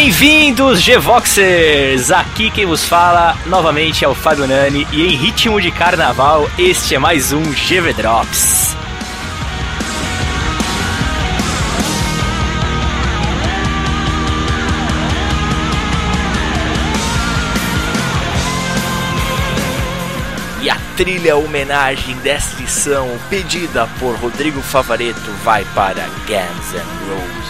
Bem-vindos, G-Voxers! Aqui quem vos fala novamente é o Fábio Nani e em ritmo de carnaval, este é mais um GV Drops. E a trilha homenagem desta edição, pedida por Rodrigo Favareto, vai para Guns N' Roses.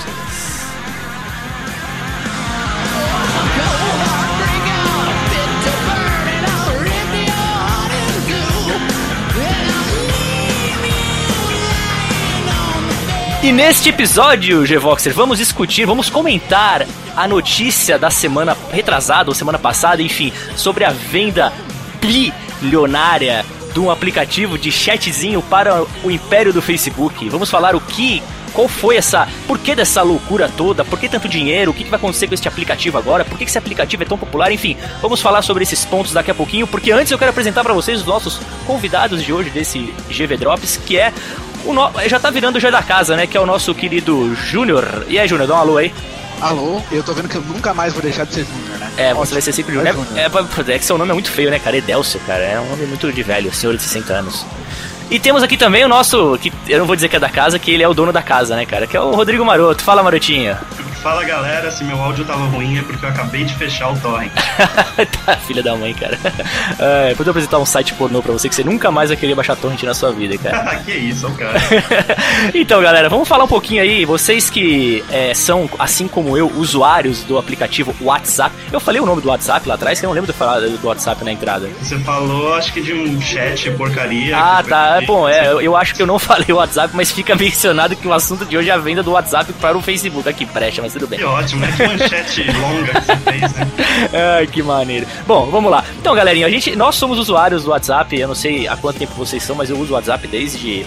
E neste episódio, G-Voxer, vamos discutir, vamos comentar a notícia da semana retrasada ou semana passada, enfim, sobre a venda bilionária de um aplicativo de chatzinho para o império do Facebook. Vamos falar o que qual foi essa. Por que dessa loucura toda? Por que tanto dinheiro? O que, vai acontecer com este aplicativo agora? Por que esse aplicativo é tão popular? Enfim, vamos falar sobre esses pontos daqui a pouquinho, porque antes eu quero apresentar para vocês os nossos convidados de hoje desse GV Drops, que é o no... já tá virando o já da casa, né? Que é o nosso querido Júnior. E aí, Júnior, dá um alô aí. Alô, eu tô vendo que eu nunca mais vou deixar de ser Júnior, né? É, você vai ser sempre Júnior. É, é, é, que seu nome é muito feio, né, cara? Edelcio, cara. É um nome muito de velho, senhor de 60 anos. E temos aqui também o nosso, que eu não vou dizer que é da casa, que ele é o dono da casa, né, cara? Que é o Rodrigo Maroto. Fala, Marotinho. Fala galera, se meu áudio tava ruim é porque eu acabei de fechar o torrent. filha da mãe, cara. É, vou apresentar um site pornô pra você que você nunca mais vai querer baixar torrent na sua vida, cara. que isso, cara. então, galera, vamos falar um pouquinho aí. Vocês que é, são, assim como eu, usuários do aplicativo WhatsApp. Eu falei o nome do WhatsApp lá atrás, que eu não lembro de falar do WhatsApp na entrada. Você falou, acho que de um chat porcaria. Ah, tá. Bom, é, eu, eu acho que eu não falei o WhatsApp, mas fica mencionado que o assunto de hoje é a venda do WhatsApp para o Facebook. Aqui, presta, mas tudo bem. Que ótimo, né? Que manchete longa que você fez, né? Ai, que maneiro. Bom, vamos lá. Então, galerinha, a gente, nós somos usuários do WhatsApp. Eu não sei há quanto tempo vocês são, mas eu uso o WhatsApp desde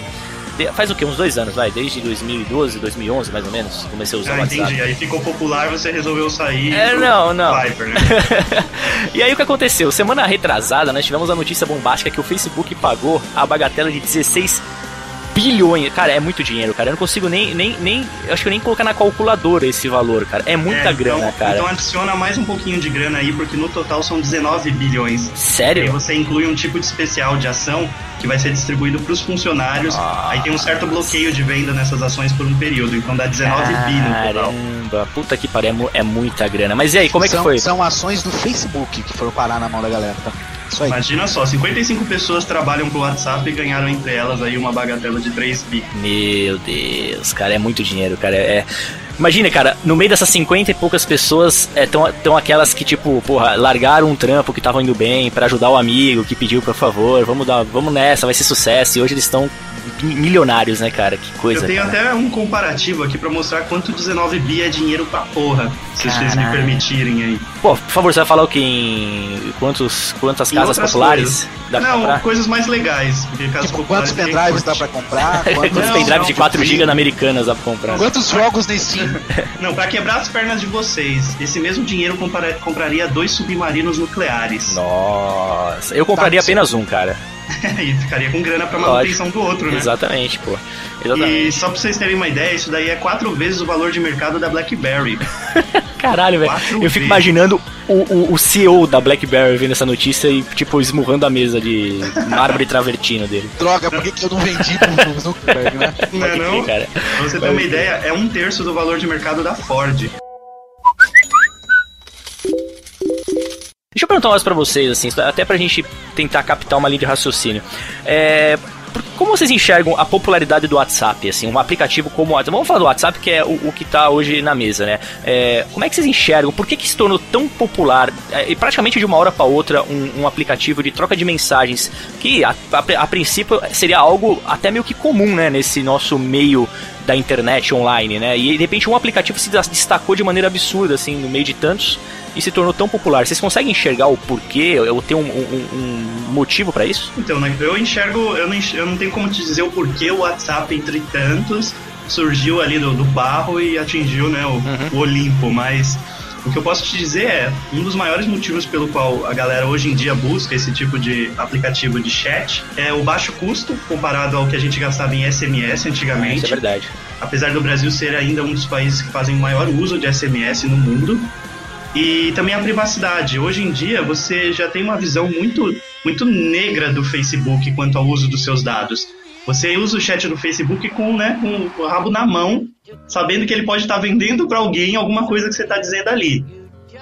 faz o que? Uns dois anos, vai? Desde 2012, 2011, mais ou menos, comecei a usar ah, o WhatsApp. entendi. Aí ficou popular, você resolveu sair. É, não, não. Né? e aí o que aconteceu? Semana retrasada, nós tivemos a notícia bombástica que o Facebook pagou a bagatela de 16 bilhões. Cara, é muito dinheiro, cara. Eu não consigo nem. nem, nem acho que eu nem colocar na calculadora esse valor, cara. É muita é, então, grana, cara. Então adiciona mais um pouquinho de grana aí, porque no total são 19 bilhões. Sério? E você inclui um tipo de especial de ação que vai ser distribuído para os funcionários. Ah, aí tem um certo bloqueio de venda nessas ações por um período. Então dá 19 bi no total. Caramba, puta que pariu, é, é muita grana. Mas e aí, como é que são, foi? São ações do Facebook que foram parar na mão da galera, tá? Imagina só, 55 pessoas trabalham pro WhatsApp e ganharam entre elas aí uma bagatela de 3 bi. Meu Deus, cara, é muito dinheiro, cara. É, Imagina, cara, no meio dessas 50 e poucas pessoas estão é, tão aquelas que, tipo, porra, largaram um trampo que estavam indo bem para ajudar o amigo que pediu, por favor, vamos dar, vamos nessa, vai ser sucesso. E hoje eles estão milionários, né, cara? Que coisa. Eu tenho cara. até um comparativo aqui para mostrar quanto 19 bi é dinheiro pra porra, se Caralho. vocês me permitirem aí. Pô, por favor, você vai falar o que em quantos, quantas casas populares coisas. dá pra Não, comprar? coisas mais legais. Porque casas tipo, populares quantos pendrives dá pra comprar? Quantos pendrives de 4GB na Americanas dá pra comprar? Quantos jogos na Steam? Não, pra quebrar as pernas de vocês, esse mesmo dinheiro compraria dois submarinos nucleares. Nossa, eu compraria tá, apenas um, cara. e ficaria com grana pra manutenção Lógico. do outro, né? Exatamente, pô. Exatamente. E só pra vocês terem uma ideia, isso daí é quatro vezes o valor de mercado da BlackBerry. Caralho, velho. Eu fico imaginando o, o, o, CEO da BlackBerry vendo essa notícia e, tipo, esmurrando a mesa de mármore travertino dele. Droga, por que, que eu não vendi pro Zuckerberg, né? Não é não? Cara. Pra você ter uma ideia, é um terço do valor de mercado da Ford. Deixa eu perguntar uma coisa pra vocês, assim, até pra gente tentar captar uma linha de raciocínio. É, como vocês enxergam a popularidade do WhatsApp, assim, um aplicativo como o WhatsApp? Vamos falar do WhatsApp, que é o, o que está hoje na mesa, né? É, como é que vocês enxergam? Por que, que se tornou tão popular, é, praticamente de uma hora para outra, um, um, aplicativo de troca de mensagens, que a, a, a princípio seria algo até meio que comum, né, nesse nosso meio da internet online, né? E de repente um aplicativo se destacou de maneira absurda, assim, no meio de tantos e se tornou tão popular. Vocês conseguem enxergar o porquê? Ou ter um, um, um motivo para isso? Então, né, eu enxergo, eu não, eu não tenho como te dizer o porquê o WhatsApp, entre tantos, surgiu ali do, do barro e atingiu né, o, uhum. o Olimpo, mas o que eu posso te dizer é, um dos maiores motivos pelo qual a galera hoje em dia busca esse tipo de aplicativo de chat é o baixo custo comparado ao que a gente gastava em SMS antigamente. Isso é verdade. Apesar do Brasil ser ainda um dos países que fazem o maior uso de SMS no mundo, E também a privacidade. Hoje em dia, você já tem uma visão muito, muito negra do Facebook quanto ao uso dos seus dados. Você usa o chat do Facebook com, né, com o rabo na mão, sabendo que ele pode estar vendendo para alguém alguma coisa que você está dizendo ali.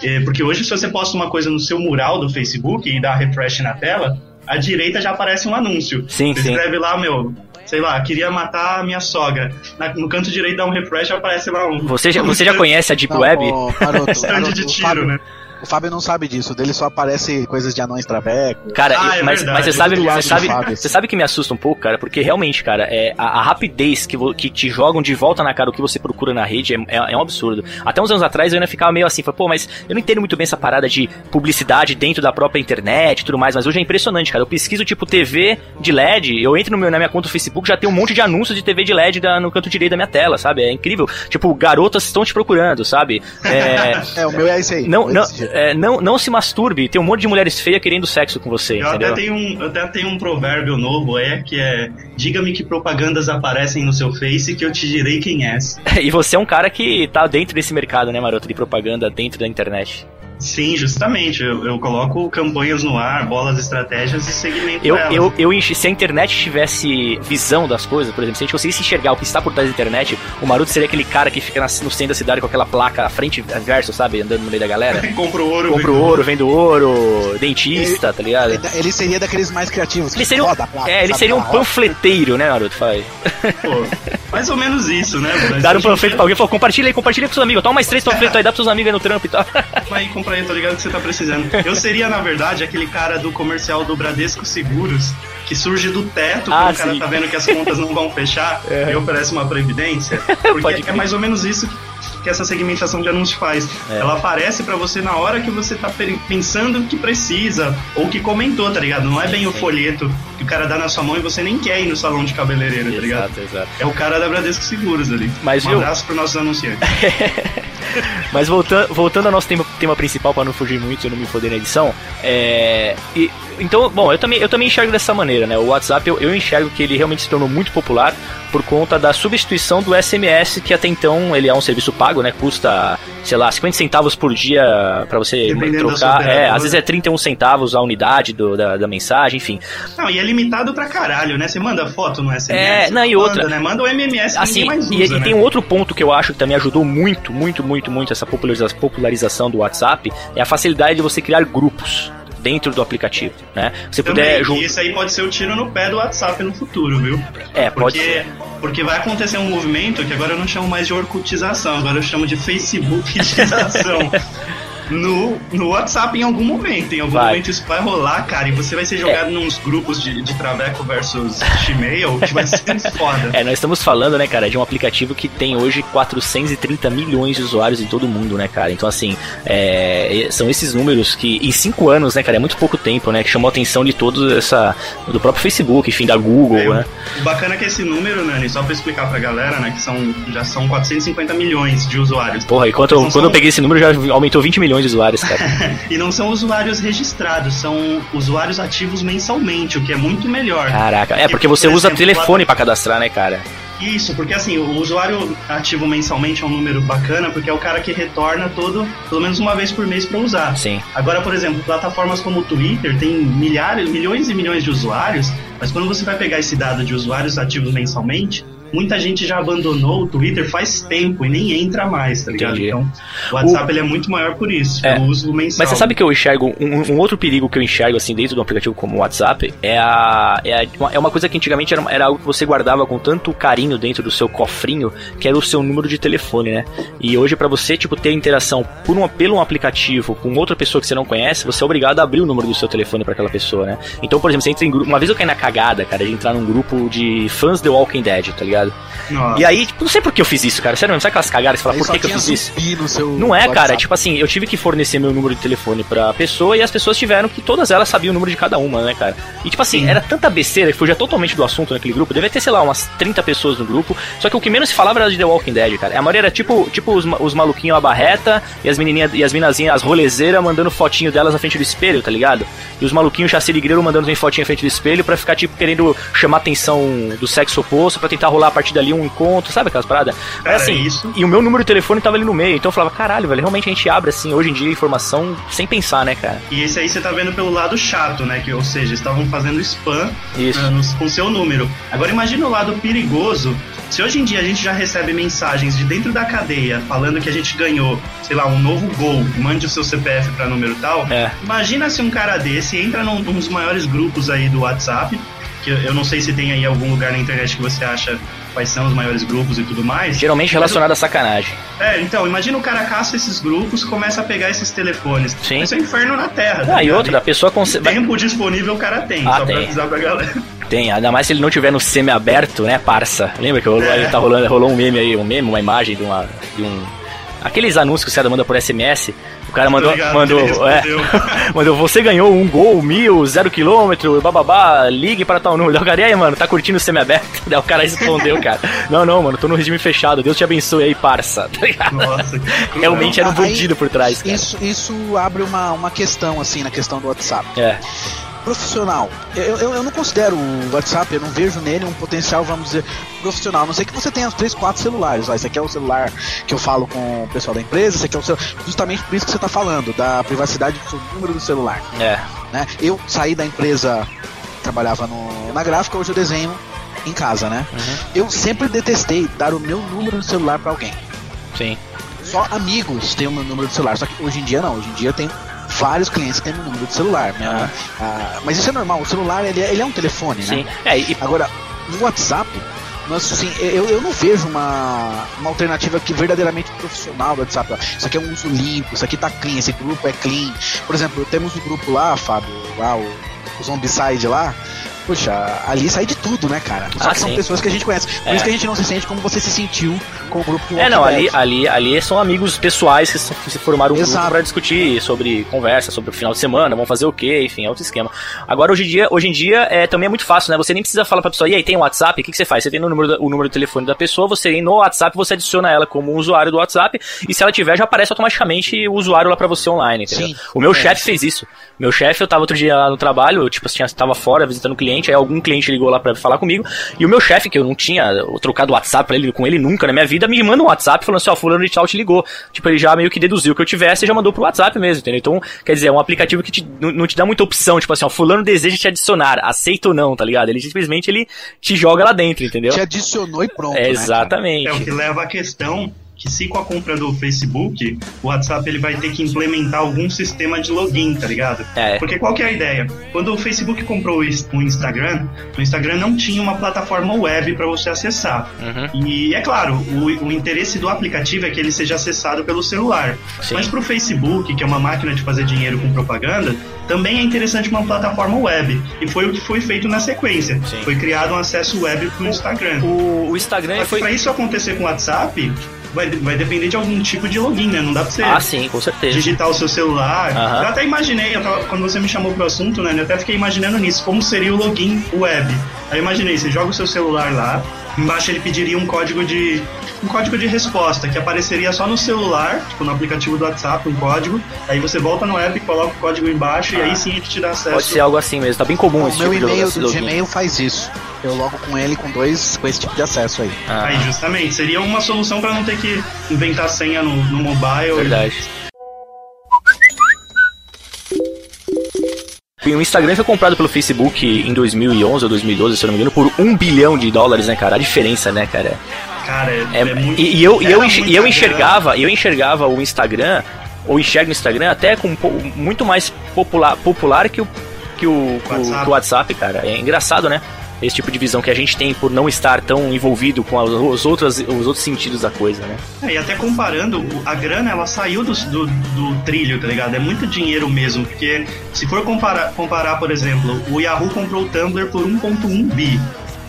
É, porque hoje, se você posta uma coisa no seu mural do Facebook e dá refresh na tela, à direita já aparece um anúncio. Sim, você sim. escreve lá, meu, sei lá, queria matar a minha sogra. Na, no canto direito dá um refresh aparece lá um. Você já, você já conhece a Deep Não, Web? garoto, de tiro, Fábio- né? O Fábio não sabe disso, dele só aparece coisas de anões traveco. Cara, Ah, eu- é mas, mas você sabe, você sabe, você sabe que me assusta um pouco, cara, porque realmente, cara, é a, a rapidez que, vo- que te jogam de volta na cara o que você procura na rede é, é- é um absurdo. Até uns anos atrás eu ainda ficava meio assim, falei, pô, mas eu não entendo muito bem essa parada de publicidade dentro da própria internet e tudo mais, mas hoje é impressionante, cara. Eu pesquiso tipo TV de LED, eu entro no meu, na minha conta do Facebook, já tem um monte de anúncios de TV de LED da- no canto direito da minha tela, sabe? É incrível. Tipo, garotas estão te procurando, sabe? É, É, o meu é esse aí. não, não. É, não, não se masturbe, tem um monte de mulheres feias querendo sexo com você, Eu entendeu? até, tenho um, até tenho um provérbio novo, é que é Diga-me que propagandas aparecem no seu Face que eu te direi quem és. E você é um cara que tá dentro desse mercado, né, maroto, de propaganda dentro da internet. Sim, justamente. Eu, eu coloco campanhas no ar, bolas, estratégias e segmento Eu, elas. eu, eu se a internet tivesse visão das coisas, por exemplo, se a gente conseguisse enxergar o que está por trás da internet, o Maroto seria aquele cara que fica na- no centro da cidade com aquela placa à frente e verso, sabe? Andando no meio da galera. Compro ouro. Compra o vendo ouro, vende ouro, dentista, tá ligado? Ele, ele seria daqueles mais criativos. Ele seria um, placa, é, ele seria um panfleteiro, né, Maroto? Fala aí. Pô, mais ou menos isso, né? Mas Dar um panfleto dia, pra alguém e falou, compartilha aí, compartilha com seus amigos. Toma mais três panfletos aí, dá pros seus amigos aí no trampo e tal. Aí compra aí, tô ligado que você tá precisando. Eu seria, na verdade, aquele cara do comercial do Bradesco Seguros que surge do teto Ah, quando o cara sim. tá vendo que as contas não vão fechar e oferece uma previdência. Porque é mais ou menos isso que essa segmentação de anúncio faz. É. Ela aparece pra você na hora que você tá pe- pensando que precisa ou que comentou, tá ligado? Não é bem o folheto que o cara dá na sua mão e você nem quer ir no salão de cabeleireiro, tá ligado? Exato, exato. É o cara da Bradesco Seguros ali. Mas, um viu? abraço pros nossos anunciantes. Mas voltando, voltando ao nosso tema, tema principal, para não fugir muito e não me foder na edição, é. E, então, bom, eu também, eu também enxergo dessa maneira, né? O WhatsApp eu, eu enxergo que ele realmente se tornou muito popular por conta da substituição do SMS, que até então ele é um serviço pago, né? Custa, sei lá, 50 centavos por dia para você Dependendo trocar. É, às vezes é 31 centavos a unidade do, da, da mensagem, enfim. Não, e é limitado pra caralho, né? Você manda foto no SMS. É, não, e manda, outra- Né? Manda o MMS Assim, mais e, usa, e né? tem um outro ponto que eu acho que também ajudou muito, muito, muito, muito essa populariza- popularização do WhatsApp, é a facilidade de você criar grupos dentro do aplicativo, né? Você Também, puder jun- e isso aí pode ser o tiro no pé do WhatsApp no futuro, viu? É, pode Porque, ser. porque vai acontecer um movimento que agora eu não chamo mais de orcutização, agora eu chamo de facebookização. No, no WhatsApp em algum momento, em algum Vai. momento isso vai rolar, cara, e você vai ser jogado nos grupos de, de Traveco versus Gmail, que vai ser foda. É, nós estamos falando, né, cara, de um aplicativo que tem hoje 430 milhões de usuários em todo mundo, né, cara? Então, assim, é, são esses números que, em cinco anos, né, cara, é muito pouco tempo, né, que chamou a atenção de todos essa. do próprio Facebook, enfim, da Google, É, né? o bacana é que esse número, Nani, só pra explicar pra galera, né, que são, já são 450 milhões de usuários. Porra, e quando, eu- Não quando eu peguei esse número já aumentou 20 milhões de usuários, cara. E não são usuários registrados, são usuários ativos mensalmente, o que é muito melhor. Caraca, é porque você por usa exemplo, telefone pra cadastrar, né, cara? Isso, porque assim, o usuário ativo mensalmente é um número bacana, porque é o cara que retorna todo, pelo menos uma vez por mês pra usar. Sim. Agora, por exemplo, plataformas como o Twitter tem milhares, milhões e milhões de usuários, mas quando você vai pegar esse dado de usuários ativos mensalmente, muita gente já abandonou o Twitter faz tempo e nem entra mais, tá ligado? Entendi. Então, o WhatsApp ele é muito maior por isso, É. pelo uso mensal. Mas você sabe que eu enxergo um, um outro perigo que eu enxergo assim dentro de um aplicativo como o WhatsApp é a é, a- uma, é uma coisa que antigamente era, era algo que você guardava com tanto carinho dentro do seu cofrinho que era o seu número de telefone, né? E hoje pra você tipo ter interação por uma, pelo um aplicativo com outra pessoa que você não conhece, você é obrigado a abrir o número do seu telefone pra aquela pessoa, né? Então, por exemplo, você entra em grupo, uma vez eu caí na cagada, cara, de entrar num grupo de fãs The Walking Dead, tá ligado? Nossa. E aí, tipo, não sei por que eu fiz isso, cara. Sério mesmo, sabe aquelas cagadas? Você fala, Aí por que, que eu fiz isso? Não é, cara. WhatsApp. Tipo assim, eu tive que fornecer meu número de telefone pra pessoa e as pessoas tiveram que todas elas sabiam o número de cada uma, né, cara? E tipo assim, Sim. era tanta besteira que fugia totalmente do assunto naquele grupo. Devia ter, sei lá, umas 30 pessoas no grupo. Só que o que menos se falava era de The Walking Dead, cara. A maioria era tipo, tipo os, os maluquinhos a barreta e as menininhas e as minazinhas, as rolezeiras, mandando fotinho delas na frente do espelho, tá ligado? E os maluquinhos chassi de grilo mandando também fotinho na frente do espelho pra ficar, tipo, querendo chamar a atenção do sexo oposto pra tentar rolar a partir dali um encontro, sabe aquelas paradas? Cara, Mas assim, isso- e o meu número de telefone tava ali no meio, então eu falava, caralho, velho, realmente a gente abre assim, hoje em dia, informação sem pensar, né, cara? E esse aí você tá vendo pelo lado chato, né? Que, ou seja, estavam fazendo spam Isso. nos- com seu número. Agora imagina o lado perigoso. Se hoje em dia a gente já recebe mensagens de dentro da cadeia falando que a gente ganhou, sei lá, um novo gol, mande o seu CPF pra número tal. É. Imagina se um cara desse entra num, num dos maiores grupos aí do WhatsApp, que eu, eu não sei se tem aí algum lugar na internet que você acha quais são os maiores grupos e tudo mais. Geralmente relacionado a sacanagem. É, então, imagina o cara caça esses grupos, começa a pegar esses telefones. Sim. Isso é inferno na Terra. tá Ah, e ligado? outra, a pessoa consegue. Tempo disponível o cara tem, Ah, só tem. pra avisar pra galera. Tem, ainda mais se ele não tiver no semi-aberto, né, parça? Lembra que rolou, É. tá rolando, rolou um meme aí, um meme, uma imagem de, uma, de um. Aqueles anúncios que você manda por SMS. O cara mandou. ligado, mandou, é, mandou, você ganhou um gol, mil, zero quilômetro, bababá, ligue para tal número. Daí o cara, e aí, mano, tá curtindo o semi-aberto? Daí o cara respondeu, cara. Não, não, mano, tô no regime fechado, Deus te abençoe aí, parça. Tá ligado? Nossa, que. Realmente era um bandido por trás, cara. Isso, isso abre uma, uma questão, assim, na questão do WhatsApp. É, Profissional. Eu, eu, eu não considero o WhatsApp, eu não vejo nele um potencial, vamos dizer, profissional. A não sei que você tenha os três, quatro celulares. Ó, esse aqui é o celular que eu falo com o pessoal da empresa, esse aqui é o celular. Justamente por isso que você está falando, da privacidade do seu número do celular. é. Né? Eu saí da empresa, trabalhava no, na gráfica, hoje eu desenho em casa, né? Uhum. Eu sempre detestei dar o meu número do celular para alguém. Sim. Só amigos têm o meu número de celular. Só que hoje em dia não. Hoje em dia tenho vários clientes têm meu número de celular. Minha- Ah. ah, mas isso é normal. O celular ele é, ele é um telefone, Sim. né? É, e Agora, no WhatsApp, nós, assim, eu, eu não vejo uma, uma alternativa que verdadeiramente profissional do WhatsApp. Isso aqui é um uso limpo, isso aqui tá clean, esse grupo é clean. Por exemplo, temos um grupo lá, Fábio, lá, o, o Zombicide lá. Puxa, ali sai de tudo, né, cara? Só Ah, são pessoas que a gente conhece. Por É. isso que a gente não se sente como você se sentiu com o grupo do É, não, ali, Dead. ali, ali são amigos pessoais que se, formaram um grupo pra discutir sobre conversa, sobre o final de semana, vão fazer o quê, enfim, é outro esquema. Agora, hoje em dia, hoje em dia é, também é muito fácil, né? Você nem precisa falar pra pessoa, e aí, tem um WhatsApp? O que, que você faz? Você tem o número, o número do telefone da pessoa, você tem no WhatsApp, você adiciona ela como um usuário do WhatsApp, e se ela tiver, já aparece automaticamente o usuário lá pra você online, entendeu? Sim. O meu É, chefe fez isso. Meu chefe, eu tava outro dia lá no trabalho, eu, tipo, assim, tava fora visitando um cliente, aí algum cliente ligou lá pra falar comigo, e o meu chefe, que eu não tinha trocado WhatsApp pra ele, com ele nunca na minha vida, me manda um WhatsApp falando assim, ó, fulano de tal te ligou. Tipo, ele já meio que deduziu que eu tivesse e já mandou pro WhatsApp mesmo, entendeu? Então, quer dizer, é um aplicativo que te- não, não te dá muita opção, tipo assim, ó, fulano deseja te adicionar, aceita ou não, tá ligado? Ele simplesmente, ele te joga lá dentro, entendeu? Te adicionou e pronto. É, né, exatamente. É o que leva à questão que se com a compra do Facebook, o WhatsApp ele vai ter que implementar algum sistema de login, tá ligado? É. Porque qual que é a ideia? Quando o Facebook comprou o Instagram, o Instagram não tinha uma plataforma web para você acessar. Uhum. E é claro, o, o interesse do aplicativo é que ele seja acessado pelo celular. Sim. Mas para o Facebook, que é uma máquina de fazer dinheiro com propaganda, também é interessante uma plataforma web. E foi o que foi feito na sequência. Sim. Foi criado um acesso web para o Instagram. O, Instagram foi... pra isso acontecer com o WhatsApp, vai, vai depender de algum tipo de login, né? Não dá pra você Ah, sim, com certeza. digitar o seu celular. Aham. Eu até imaginei, eu tava- quando você me chamou pro assunto, né? Eu até fiquei imaginando nisso, como seria o login web. Aí eu imaginei, você joga o seu celular lá, embaixo ele pediria um código de. Um código de resposta, que apareceria só no celular, tipo no aplicativo do WhatsApp, um código. Aí você volta no app, coloca o código embaixo e Ah. aí sim ele te dá acesso. Pode ser algo assim mesmo, tá bem comum O esse meu tipo de e-mail do Gmail faz isso. Eu logo com ele com dois com esse tipo de acesso aí. Ah, Aí, justamente, seria uma solução pra não ter que inventar senha no, no mobile. verdade. E o Instagram foi comprado pelo Facebook em 2011 ou 2012, se eu não me engano, por um bilhão de dólares, né, cara? A diferença, né, cara? Cara, é, É, muito. e, e eu, e eu, e eu enxergava, eu enxergava o Instagram, ou enxergo o Instagram até com muito mais popular, popular que o que o, WhatsApp. o WhatsApp, cara. É engraçado, né? Esse tipo de visão que a gente tem por não estar tão envolvido com os outros, os outros sentidos da coisa, né? É, e até comparando, a grana ela saiu do, do, do trilho, tá ligado? É muito dinheiro mesmo, porque se for comparar, comparar, por exemplo, o Yahoo comprou o Tumblr por 1.1 bi.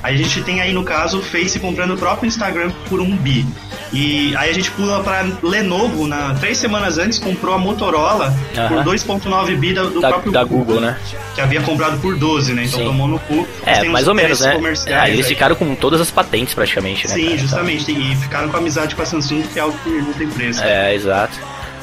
Aí a gente tem aí no caso o Face comprando o próprio Instagram por 1 bi. E aí a gente pula pra Lenovo, na, três semanas antes, comprou a Motorola Aham. por 2.9 bi do Da, próprio da Google, né? que havia comprado por 12, né? Então Sim. tomou no cu. É, mais ou menos, né? É, eles ficaram com todas as patentes praticamente, né? Sim, cara? justamente. E ficaram com amizade com a Samsung, que é algo que não tem preço. É, exato.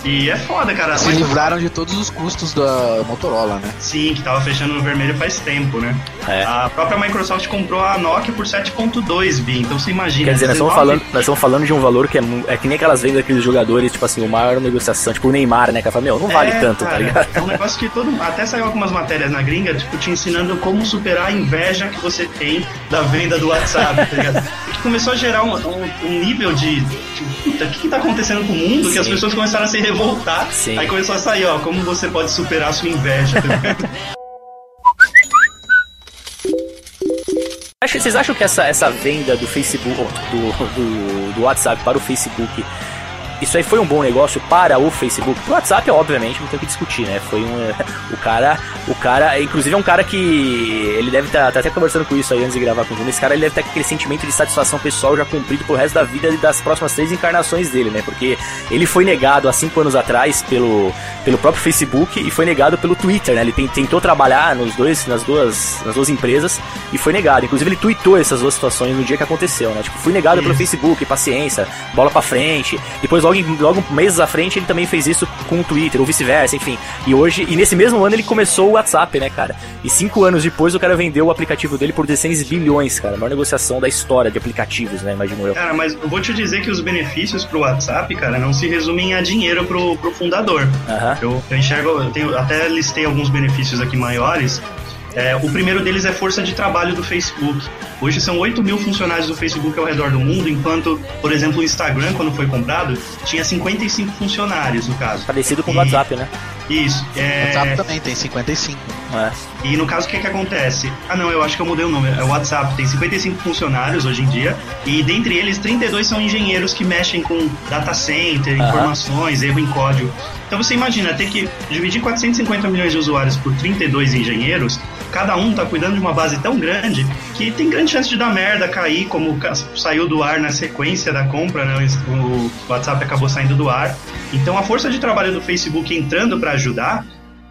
E é foda, cara. Se livraram de todos os custos da Motorola, né? Sim, que tava fechando no vermelho faz tempo, né? É. A própria Microsoft comprou a Nokia por 7.2 bi, então você imagina. Quer dizer, nós estamos, 19 falando, nós estamos falando de um valor que é, é que nem aquelas vendas daqueles jogadores, tipo assim, o maior negociação, tipo o Neymar, né? Que fala, meu, não vale É, tanto, tá cara, ligado? É um negócio que todo Até saiu algumas matérias na gringa, tipo, te ensinando como superar a inveja que você tem da venda do WhatsApp, tá ligado? Que começou a gerar um, um- um nível de. Puta, o que, que tá acontecendo com o mundo? Que as Sim. pessoas começaram a se revoltar. Sim. Aí começou a sair, ó, como você pode superar a sua inveja, tá Vocês acham que essa, essa venda do Facebook, do, do, do WhatsApp para o Facebook, isso aí foi um bom negócio para o Facebook? O WhatsApp, obviamente, não tem o que discutir, né? Foi um. O cara. O cara. Inclusive é um cara que. Ele deve estar até conversando com isso aí antes de gravar com o. Esse cara ele deve estar com aquele sentimento de satisfação pessoal já cumprido pro resto da vida e das próximas três encarnações dele, né? Porque ele foi negado há cinco anos atrás pelo, pelo próprio Facebook e foi negado pelo Twitter, né? Ele tentou trabalhar nos dois, nas, duas, nas duas empresas e foi negado. Inclusive, ele tweetou essas duas situações no dia que aconteceu, né? Tipo, fui negado pelo Isso. Facebook, paciência, bola pra frente. Depois, logo, logo meses à frente, ele também fez isso com o Twitter, ou vice-versa, enfim. E hoje, e nesse mesmo ano, ele começou o WhatsApp, né, cara? E cinco anos depois, o cara vendeu o aplicativo dele por 16 bilhões, cara. A maior negociação da história de aplicativos, né? Imagino eu. Cara, mas eu vou te dizer que os benefícios pro WhatsApp, cara, não se resumem a dinheiro pro, pro fundador. Aham. Eu, eu enxergo, eu tenho, até listei alguns benefícios aqui maiores. É, o primeiro deles é força de trabalho do Facebook. Hoje são 8 mil funcionários do Facebook ao redor do mundo, enquanto, por exemplo, o Instagram, quando foi comprado, tinha 55 funcionários, no caso. Parecido com o E- WhatsApp, né? Isso. O É, WhatsApp também tem 55. É. e no caso, o que, que acontece? Ah, não, eu acho que eu mudei o número. É, O WhatsApp tem 55 funcionários hoje em dia, e dentre eles, 32 são engenheiros que mexem com data center, Aham. informações, erro em código. Então você imagina, ter que dividir 450 milhões de usuários por 32 engenheiros, cada um tá cuidando de uma base tão grande que tem grande chance de dar merda, cair, como saiu do ar na sequência da compra, né? O WhatsApp acabou saindo do ar. Então a força de trabalho do Facebook entrando para ajudar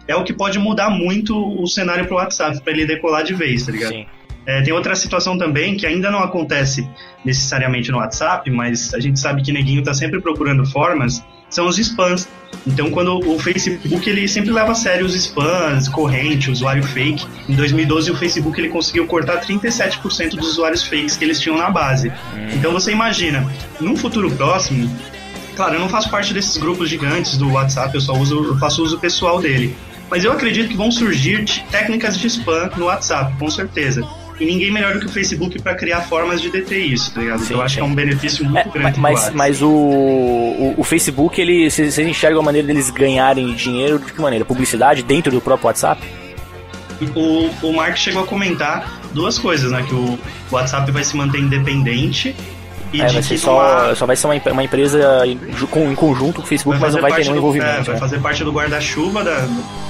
é o que pode mudar muito o cenário pro WhatsApp, para ele decolar de vez, tá ligado? Sim. É, tem outra situação também que ainda não acontece necessariamente no WhatsApp, mas a gente sabe que neguinho tá sempre procurando formas, são os spams. Então, quando o Facebook ele sempre leva a sério os spams, corrente, usuário fake. Em 2012, o Facebook ele conseguiu cortar 37% dos usuários fakes que eles tinham na base. Então, você imagina, num futuro próximo, Claro, eu não faço parte desses grupos gigantes do WhatsApp, eu só uso, eu faço uso pessoal dele. Mas eu acredito que vão surgir técnicas de spam no WhatsApp, com certeza. E ninguém melhor do que o Facebook para criar formas de deter isso, tá ligado? Sim, então eu acho sim. que é um benefício muito É, grande. mas, mas, o, o, o Facebook, ele, vocês vocês enxergam a maneira deles ganharem dinheiro de que maneira? Publicidade dentro do próprio WhatsApp? o, o Mark chegou a comentar duas coisas, né? Que o WhatsApp vai se manter independente e É, vai ser só, só vai ser uma, uma empresa em, em conjunto com o Facebook, mas não vai ter nenhum do- é, envolvimento. vai né? fazer parte do guarda-chuva da-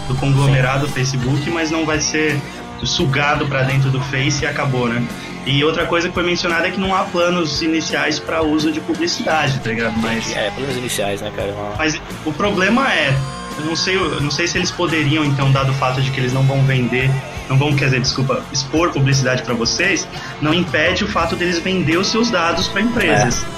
do conglomerado Facebook, mas não vai ser sugado para dentro do Face e acabou, né? E outra coisa que foi mencionada é que não há planos iniciais para uso de publicidade, tá ligado? Mas, É, planos iniciais, né, cara? Uma- mas o problema é, eu não sei, eu não sei se eles poderiam então, dado o fato de que eles não vão vender, não vão, quer dizer, desculpa, expor publicidade para vocês, não impede o fato deles vender os seus dados para empresas. É,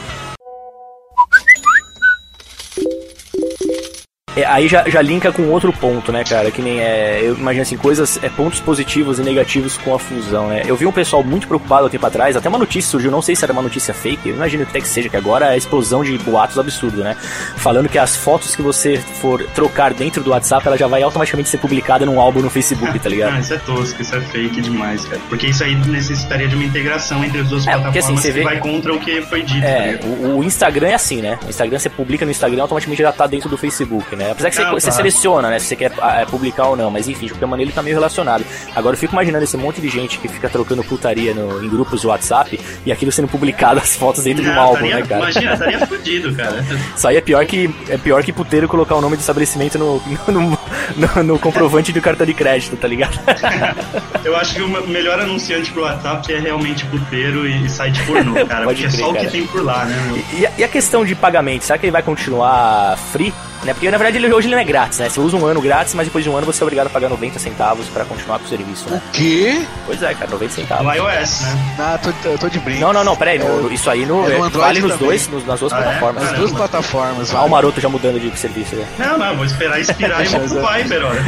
aí já, já linka com outro ponto, né, cara? Que nem é. Eu imagino assim, coisas. É, pontos positivos e negativos com a fusão, né? Eu vi um pessoal muito preocupado há tempo atrás, até uma notícia surgiu, não sei se era uma notícia fake, eu imagino que até que seja, que agora é a explosão de boatos absurdo, né? Falando que as fotos que você for trocar dentro do WhatsApp, ela já vai automaticamente ser publicada num álbum no Facebook, tá ligado? Ah, isso é tosco, isso é fake demais, cara. Porque isso aí necessitaria de uma integração entre as duas É, porque, plataformas assim, você vê- vai contra o que foi dito. É, ligado? o, o Instagram é assim, né? O Instagram você publica no Instagram, automaticamente já tá dentro do Facebook, né? Apesar que você, Não, você claro. seleciona, né? Se você quer ah, publicar ou não, mas enfim, de qualquer maneira ele tá meio relacionado. Agora eu fico imaginando esse monte de gente que fica trocando putaria no- em grupos do WhatsApp e aquilo sendo publicado as fotos dentro de um Não, álbum, estaria- né, cara? Imagina, estaria fudido, cara. Isso aí é pior que é pior que puteiro colocar o nome do estabelecimento no, no, no- no comprovante do cartão de crédito, tá ligado? Eu acho que o me- melhor anunciante pro WhatsApp é realmente puteiro e site pornô, cara. Pode porque é crer, só o cara. que tem por lá, né? meu? E, a- e a questão de pagamento, será que ele vai continuar free? Né? Porque na verdade ele, hoje ele não é grátis, né? Você usa um ano grátis, mas depois de um ano você é obrigado a pagar 90 centavos pra continuar com o serviço, né? O quê? Pois é, cara, 90 centavos. No iOS, né? Não, tô, tô, tô de brinco. Não, não, não, peraí, no, isso aí no, É no é, vale nos também. dois, nos- nas duas Ah, é? plataformas. As Caramba. duas plataformas. Ah, o maroto já mudando de serviço, né? Não, não, vou esperar expirar e vou pro Viber, olha.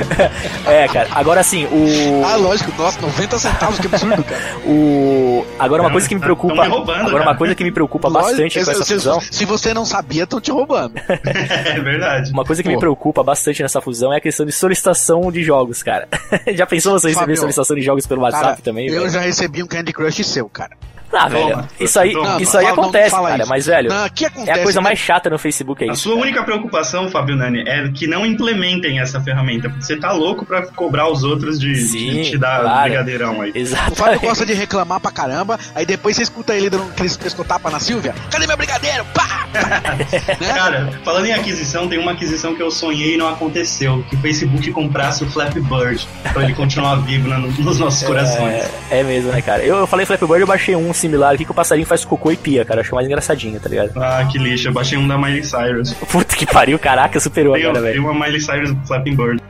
É, cara, agora assim, o. Ah, lógico, nossa, 90 centavos, que absurdo, cara. o agora uma Não, coisa que me tá- preocupa. me roubando, agora cara. uma coisa que me preocupa Lógico, bastante com se- essa se, fusão. se você não sabia, estão te roubando. É verdade. Uma coisa que me Pô. preocupa bastante nessa fusão é a questão de solicitação de jogos, cara. já pensou você receber solicitação de jogos pelo WhatsApp Cara, também? eu velho? já recebi um Candy Crush seu, cara. Ah, Toma, velho, isso aí, toma. isso aí Não, não, acontece, fala cara, isso. mas velho, Não, que é acontece, a coisa né? mais chata no Facebook é A isso. sua única preocupação, Fábio Nani, é que não implementem essa ferramenta, porque você tá louco pra cobrar os outros de, de Sim, te dar claro. brigadeirão aí. O Fábio gosta de reclamar pra caramba, aí depois você escuta ele dando aqueles pescotapa na Silvia. Cadê meu brigadeiro? Pá! né? Cara, falando em aquisição, tem uma aquisição que eu sonhei e não aconteceu, que o Facebook comprasse o Flappy Bird pra ele continuar vivo na- nos nossos corações. É, é mesmo, né, cara? Eu, eu falei Flappy Bird, eu baixei um similar aqui que o passarinho faz cocô e pia, cara. Acho mais engraçadinho, tá ligado? Ah, que lixo, eu baixei um da Miley Cyrus. Puta que pariu, caraca, superou Tem, agora, tem velho. uma Miley Cyrus Flapping Bird.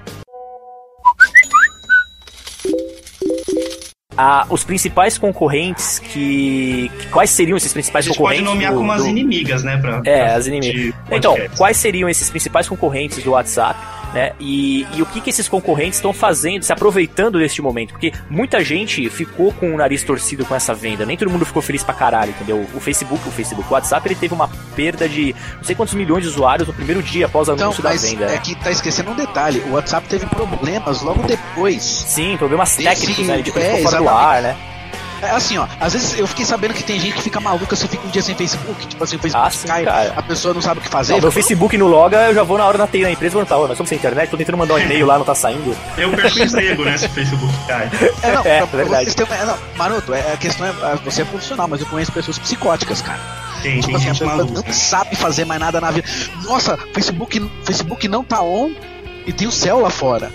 Ah, os principais concorrentes que... que- Quais seriam esses principais gente pode concorrentes? nomear do- como as do- inimigas, né? Pra, É, pra as inimigas. Então, quais seriam esses principais concorrentes do WhatsApp, né? E, e o que, que esses concorrentes estão fazendo, se aproveitando deste momento? Porque muita gente ficou com o nariz torcido com essa venda. Nem todo mundo ficou feliz pra caralho, entendeu? O Facebook, o Facebook, o WhatsApp, ele teve uma perda de não sei quantos milhões de usuários no primeiro dia após o Então, anúncio da venda. é né? que tá esquecendo um detalhe: o WhatsApp teve problemas logo depois. Sim, problemas técnicos, né? Tipo, ele é, ficou fora do exatamente. ar, né? É assim, ó, às vezes eu fiquei sabendo que tem gente que fica maluca se fica um dia sem Facebook. Tipo assim, o Facebook Ah, sim, cai, cara. a pessoa não sabe o que fazer. Não, meu Facebook não loga, eu já vou na hora na TI na empresa e vou tá, nós somos sem internet, tô tentando mandar um e-mail lá, não tá saindo. Eu perco o emprego, né? Se o Facebook cai. É, não, É, pra- pra verdade. terem é, não, Maroto, é, a questão é, é, você é profissional, mas eu conheço pessoas psicóticas, cara. Tem, Tipo tem assim, a gente pessoa maluca. não sabe fazer mais nada na vida. Nossa, Facebook, Facebook não tá on e tem o céu lá fora.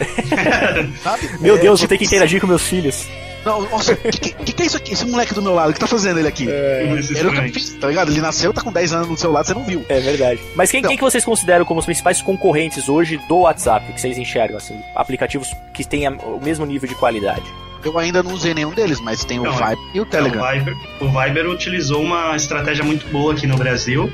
sabe? Meu É, Deus, vou tipo, ter que interagir com meus filhos. Não, nossa, o que, que, que é isso aqui? Esse moleque do meu lado, o que tá fazendo ele aqui? Que eu estranho. fiz, tá ligado? Ele nasceu, tá com 10 anos do seu lado, você não viu. É verdade. Mas quem, Não. quem que vocês consideram como os principais concorrentes hoje do WhatsApp, que vocês enxergam, assim, aplicativos que têm o mesmo nível de qualidade? Eu ainda não usei nenhum deles, mas tem o Não, Vibe e o Telegram. Então, o, Viber, o Viber utilizou uma estratégia muito boa aqui no Brasil,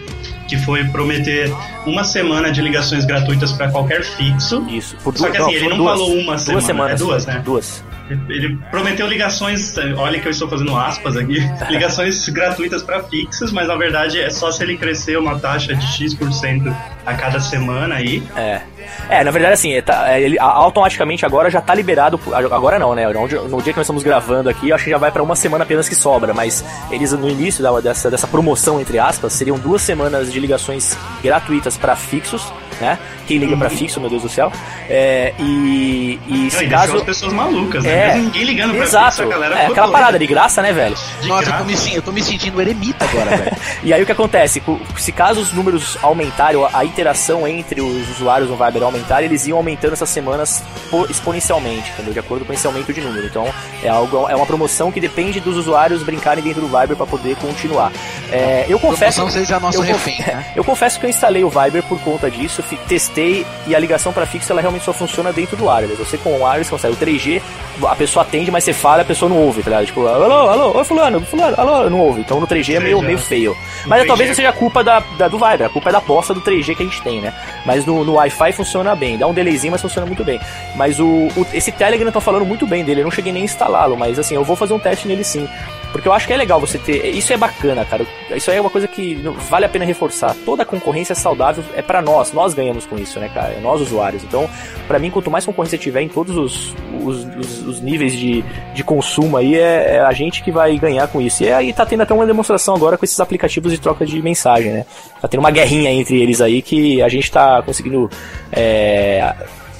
que foi prometer uma semana de ligações gratuitas para qualquer fixo. Isso. Por Só que duas- assim, ele foram não duas- falou uma duas semana, semanas. é duas, né? Duas. Ele prometeu ligações, olha que eu estou fazendo aspas aqui, ligações gratuitas para fixos, mas na verdade é só se ele crescer uma taxa de X% a cada semana aí. É. É, na verdade, assim, tá- é, ele automaticamente agora já tá liberado. Agora não, né? No dia, que nós estamos gravando aqui, eu acho que já vai pra uma semana apenas que sobra. Mas eles, no início da- dessa, dessa promoção, entre aspas, seriam duas semanas de ligações gratuitas pra fixos, né? Quem liga pra fixo, meu Deus do céu. É, e, e Não, se caso. as pessoas malucas, né? É, Mesmo ninguém ligando pra Exato. fixo, a galera É aquela doida. parada de graça, né, velho? De Nossa, eu tô, graça. me, eu tô me sentindo eremita agora, velho. E aí o que acontece? Co- Se caso os números aumentarem, a interação entre os usuários no Viber aumentar, eles iam aumentando essas semanas po- exponencialmente, entendeu? De acordo com esse aumento de número. Então é algo, é uma promoção que depende dos usuários brincarem dentro do Viber para poder continuar. É, eu confesso. Promoção seja nosso eu, refém, né? eu confesso que eu instalei o Viber por conta disso, testei e a ligação para fixo ela realmente só funciona dentro do wireless. Você com o wireless consegue o 3G, a pessoa atende, mas você fala, a pessoa não ouve, tá ligado? Tipo, alô, alô, oi fulano, fulano, alô, não ouve. Então no 3G é meio, 3G. meio feio. No Mas 3G. talvez não seja culpa da, da- do Viber, a culpa é da posta do 3G que a gente tem, né? Mas no, no Wi-Fi funciona bem, dá um delayzinho, mas funciona muito bem. Mas o, o- esse Telegram tá falando muito bem dele, eu não cheguei nem a instalá-lo, mas assim, eu vou fazer um teste nele sim. Porque eu acho que é legal você ter. Isso é bacana, cara. Isso aí é uma coisa que vale a pena reforçar. Toda concorrência saudável é pra nós. Nós ganhamos com isso, né, cara? Nós usuários. Então, pra mim, quanto mais concorrência tiver em todos os, os, os- os níveis de, de consumo aí, é, é a gente que vai ganhar com isso. E aí tá tendo até uma demonstração agora com esses aplicativos de troca de mensagem, né? Tá tendo uma guerrinha entre eles aí que a gente tá conseguindo é,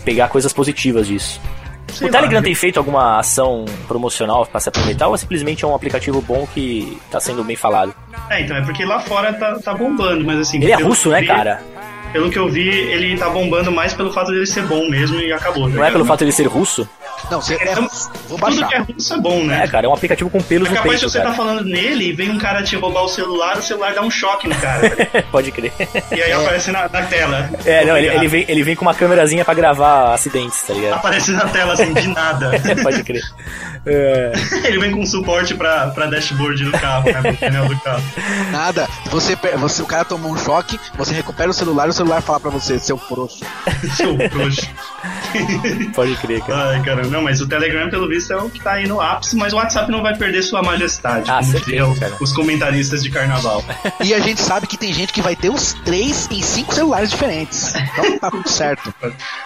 pegar coisas positivas disso. Sei o lá, Telegram né? tem feito alguma ação promocional pra se aproveitar ou é simplesmente um aplicativo bom que tá sendo bem falado? É, então, é porque lá fora tá, tá bombando, mas assim. Ele é russo, né, cara? Pelo que eu vi, ele tá bombando mais pelo fato dele ser bom mesmo e acabou. tá Não é ligado? pelo fato de ele ser russo? Não, você é, russo, vou baixar. Tudo que é russo é bom, né? É, cara, é um aplicativo com pelos é no capaz peito, você cara. tá falando nele e vem um cara te roubar o celular, o celular dá um choque no cara. Pode crer. E aí aparece na, na tela. É, não, ele, ele, vem, ele vem com uma câmerazinha pra gravar acidentes, tá ligado? Aparece na tela assim, de nada. Pode crer. É, Ele vem com suporte pra, pra dashboard do carro, né? Pro pneu do carro. Nada. Você, você, o cara tomou um choque, você recupera o celular e o celular fala pra você, seu frouxo. Seu trouxa. pode crer, cara. Ai, cara, não, mas o Telegram, pelo visto, é o que tá aí no ápice, mas o WhatsApp não vai perder sua majestade, Ah, como certeza, cara. os comentaristas de carnaval. E a gente sabe que tem gente que vai ter os três em cinco celulares diferentes. Então tá tudo certo.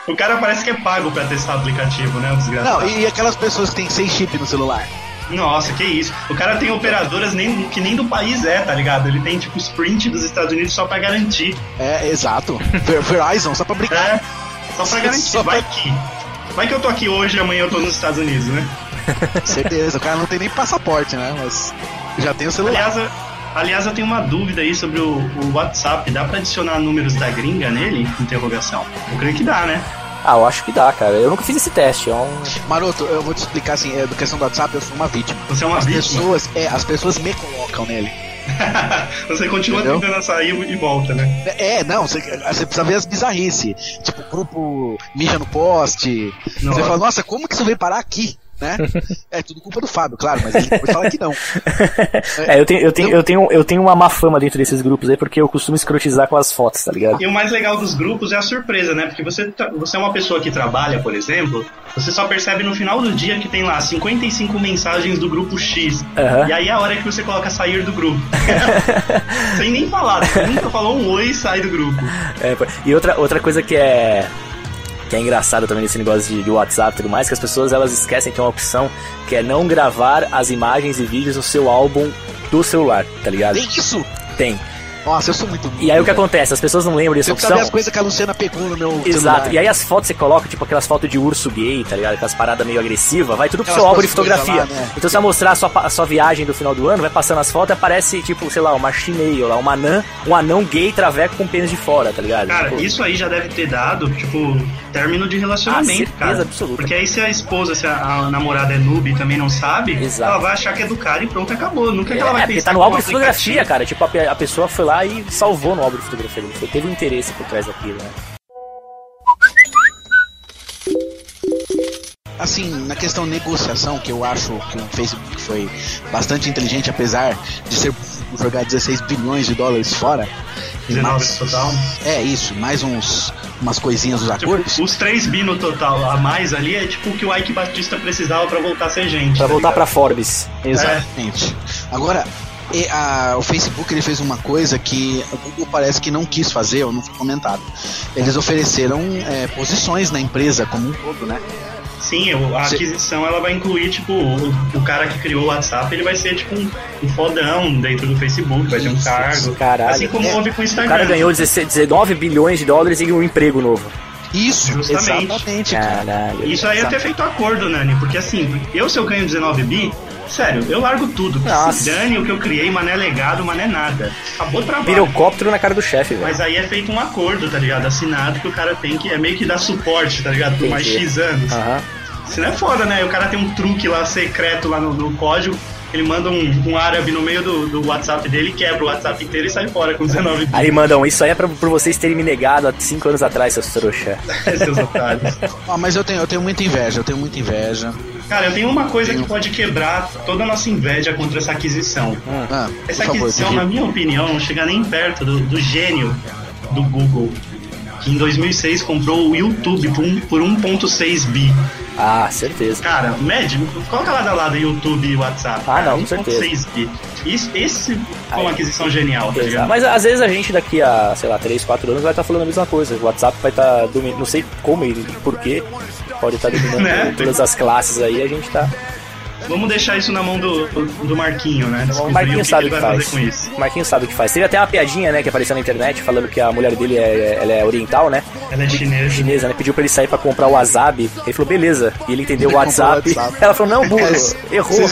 O cara parece que é pago pra testar o aplicativo, né? Desgraçado. Não, e aquelas pessoas que tem seis chips no celular? Nossa, que isso. O cara tem operadoras nem, que nem do país é, tá ligado? Ele tem, tipo, Sprint dos Estados Unidos só pra garantir. É, exato. Ver- Verizon, só pra brincar. É, só pra garantir. Só pra- Vai que. Vai que eu tô aqui hoje e amanhã eu tô nos Estados Unidos, né? Certeza, o cara não tem nem passaporte, né? Mas já tem o celular. Aliás, eu, aliás, eu tenho uma dúvida aí sobre o, o WhatsApp. Dá pra adicionar números da gringa nele? Interrogação. Eu creio que dá, né? Ah, eu acho que dá, cara. Eu nunca fiz esse teste. É um. Maroto, eu vou te explicar assim, é, da questão do WhatsApp, eu sou uma vítima. Você é uma As vítima. pessoas, é, as pessoas me colocam nele. Você continua Entendeu? tentando sair e volta, né? É, não, você, você precisa ver as bizarrices. Tipo, grupo mija no poste. Nossa. Você fala, nossa, como que isso veio parar aqui? Né? É tudo culpa do Fábio, claro, mas ele depois fala que não. É, eu tenho, eu, tenho, eu, tenho, eu tenho uma má fama dentro desses grupos aí, porque eu costumo escrotizar com as fotos, tá ligado? E o mais legal dos grupos é a surpresa, né? Porque você, tá- você é uma pessoa que trabalha, por exemplo, você só percebe no final do dia que tem lá 55 mensagens do grupo X. Aham. E aí é a hora que você coloca sair do grupo. Sem nem falar, você nunca falou um oi e sai do grupo. É, e outra, outra coisa que é que é engraçado também nesse negócio de, de WhatsApp e tudo mais, que as pessoas elas esquecem que é uma opção que é não gravar as imagens e vídeos no seu álbum do celular, tá ligado? Tem isso? Tem. Nossa, eu sou muito E aí o que acontece? As pessoas não lembram dessa ver opção. as coisas que a Luciana pegou no meu Exato. celular. E aí as fotos você coloca, tipo aquelas fotos de urso gay, tá ligado? Aquelas paradas meio agressivas, vai tudo pro Aquelas seu álbum de fotografia. lá, né? Então você vai mostrar a sua, a sua viagem do final do ano, vai passando as fotos e aparece, tipo, sei lá, uma chineio lá, uma anã, um anão gay traveco com pênis de fora, tá ligado? Cara, Tipo, isso aí já deve ter dado, tipo, término de relacionamento, Ah, certeza cara. absoluta. Porque aí se a esposa, se a, a namorada é noob e também não sabe, Exato. ela vai achar que é do cara e pronto, acabou. Nunca que ela vai É, pensar tá no que é um álbum de fotografia, aplicativo. cara. Tipo, a, a pessoa foi lá e salvou no álbum de fotografia dele. Foi, teve um interesse por trás daquilo, né? Assim, na questão negociação, que eu acho que o Facebook foi bastante inteligente, apesar de ser jogar 16 bilhões de dólares fora. 19 Mas- total. É isso, mais uns umas coisinhas dos Tipo, acordos. os 3 bi no total a mais ali é tipo o que o Ike Batista precisava pra voltar a ser gente. Pra tá voltar ligado? pra Forbes. Exatamente. Agora, e a- o Facebook ele fez uma coisa que o Google parece que não quis fazer, ou não foi comentado. Eles ofereceram é, posições na empresa como um todo, né? Sim, o- a aquisição ela vai incluir, tipo, o, o cara que criou o WhatsApp, ele vai ser tipo um, um fodão dentro do Facebook, vai ter um cargo. Caralho. Assim como É, houve com o O Instagram. cara ganhou 16 19 bilhões de dólares e um emprego novo. Isso, Justamente. exatamente, cara. Caralho. Isso aí é ter feito acordo, Nani, porque assim, eu se eu ganho 19 bi, sério, eu largo tudo. Nossa. Dane o que eu criei, mané legado, mané nada. Acabou o trabalho. Pirocóptero na cara do chefe, velho. Mas aí é feito um acordo, tá ligado? Assinado que o cara tem que. É meio que dar suporte, tá ligado? Por mais. X anos. Aham. Isso não é foda, né? O cara tem um truque lá secreto lá no, no código. Ele manda um, um árabe no meio do, do WhatsApp dele, quebra o WhatsApp inteiro e sai fora com 19 bi. Aí mandam, isso aí é pra, por vocês terem me negado há 5 anos atrás, seus trouxa. Seus otários. Ah, mas eu tenho, eu tenho muita inveja, eu tenho muita inveja. Cara, eu tenho uma coisa que pode quebrar toda a nossa inveja contra essa aquisição. Ah, Essa por favor, aquisição, Didi. na minha opinião, não chega nem perto do, do gênio do Google, que em 2006 comprou o YouTube por, um- por 1.6 bi. Ah, certeza. Cara, médio, coloca lado a lado YouTube e WhatsApp. Ah, cara, não, com certeza. 1.6 bi. Isso, esse foi uma aquisição genial, tá ligado? Mas às vezes a gente daqui a, sei lá, 3, 4 anos vai estar falando a mesma coisa. O WhatsApp vai estar dominando, não sei como e porquê, pode estar dominando Né? todas as classes aí, a gente tá. Vamos deixar isso na mão do, do Marquinho, né? O Descobrir Marquinhos sabe o que faz. fazer com isso. Marquinhos sabe o que faz. Teve até uma piadinha, né, que apareceu na internet falando que a mulher dele é, ela é oriental, né? Ela é chinesa. Chinesa, né? Pediu pra ele sair pra comprar o wasabi. Ele falou, beleza. E ele entendeu o Ele comprou o WhatsApp. WhatsApp. Ela falou, não, burro, É, errou.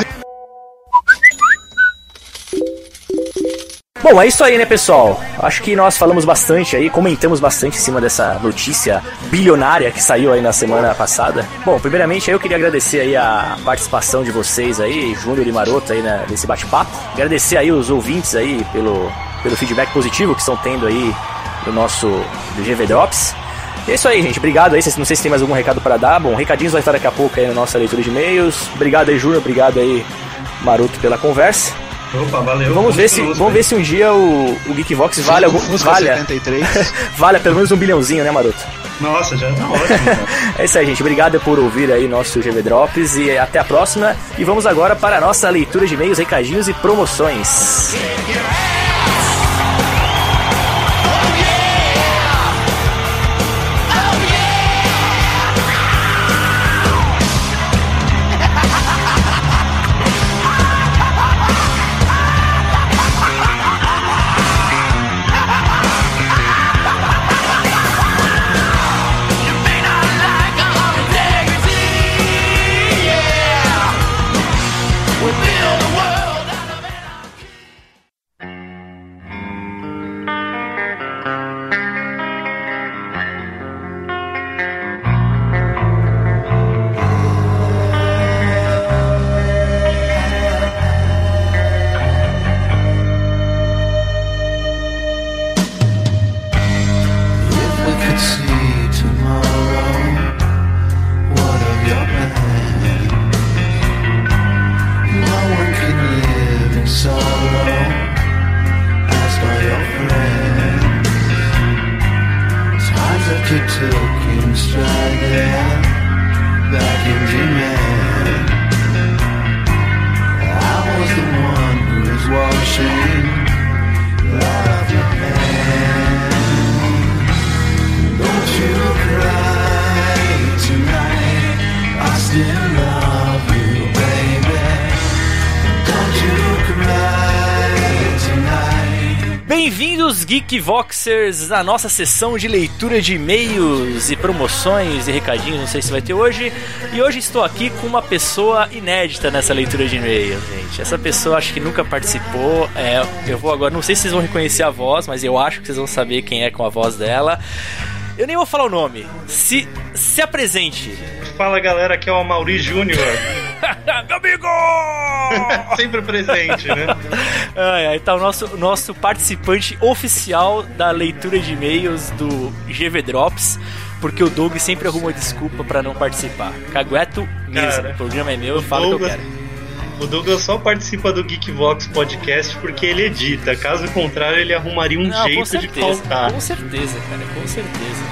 Bom, é isso aí, né, pessoal? Acho que nós falamos bastante aí, comentamos bastante em cima dessa notícia bilionária que saiu aí na semana passada. Bom, primeiramente eu queria agradecer aí a participação de vocês aí, Júnior e Maroto aí né, nesse bate-papo. Agradecer aí os ouvintes aí pelo, pelo feedback positivo que estão tendo aí no nosso do GV Drops. É isso aí, gente. Obrigado aí. Não sei se tem mais algum recado para dar. Bom, recadinhos vai estar daqui a pouco aí na nossa leitura de e-mails. Obrigado aí, Júnior. Obrigado aí, Maroto, pela conversa. Opa, valeu. Vamos ver se, vamos ver se um dia o, o Geekvox vale algum. Vale, vale pelo menos um bilhãozinho, né, Maroto? Nossa, já tá ótimo. é isso aí, gente. Obrigado por ouvir aí nosso GV Drops e até a próxima. E vamos agora para a nossa leitura de e-mails, recadinhos e promoções. Geekvoxers, a nossa sessão de leitura de e-mails e promoções e recadinhos, não sei se vai ter hoje. E hoje estou aqui com uma pessoa inédita nessa leitura de e-mails, gente. Essa pessoa acho que nunca participou. É, eu vou agora, não sei se vocês vão reconhecer a voz, mas eu acho que vocês vão saber quem é com a voz dela. Eu nem vou falar o nome. Se, se apresente. Fala galera, aqui é o Mauri Júnior. Meu amigo! Sempre presente, né? Ai, ai, tá o nosso, nosso participante oficial da leitura de e-mails do GV Drops, porque o Doug sempre arruma desculpa para não participar. Cagueto mesmo, Cara, o programa é meu, eu falo o que eu quero. O Douglas só participa do Geekvox Podcast porque ele edita. Caso contrário, ele arrumaria um não, jeito certeza, de faltar. Com certeza, cara, com certeza.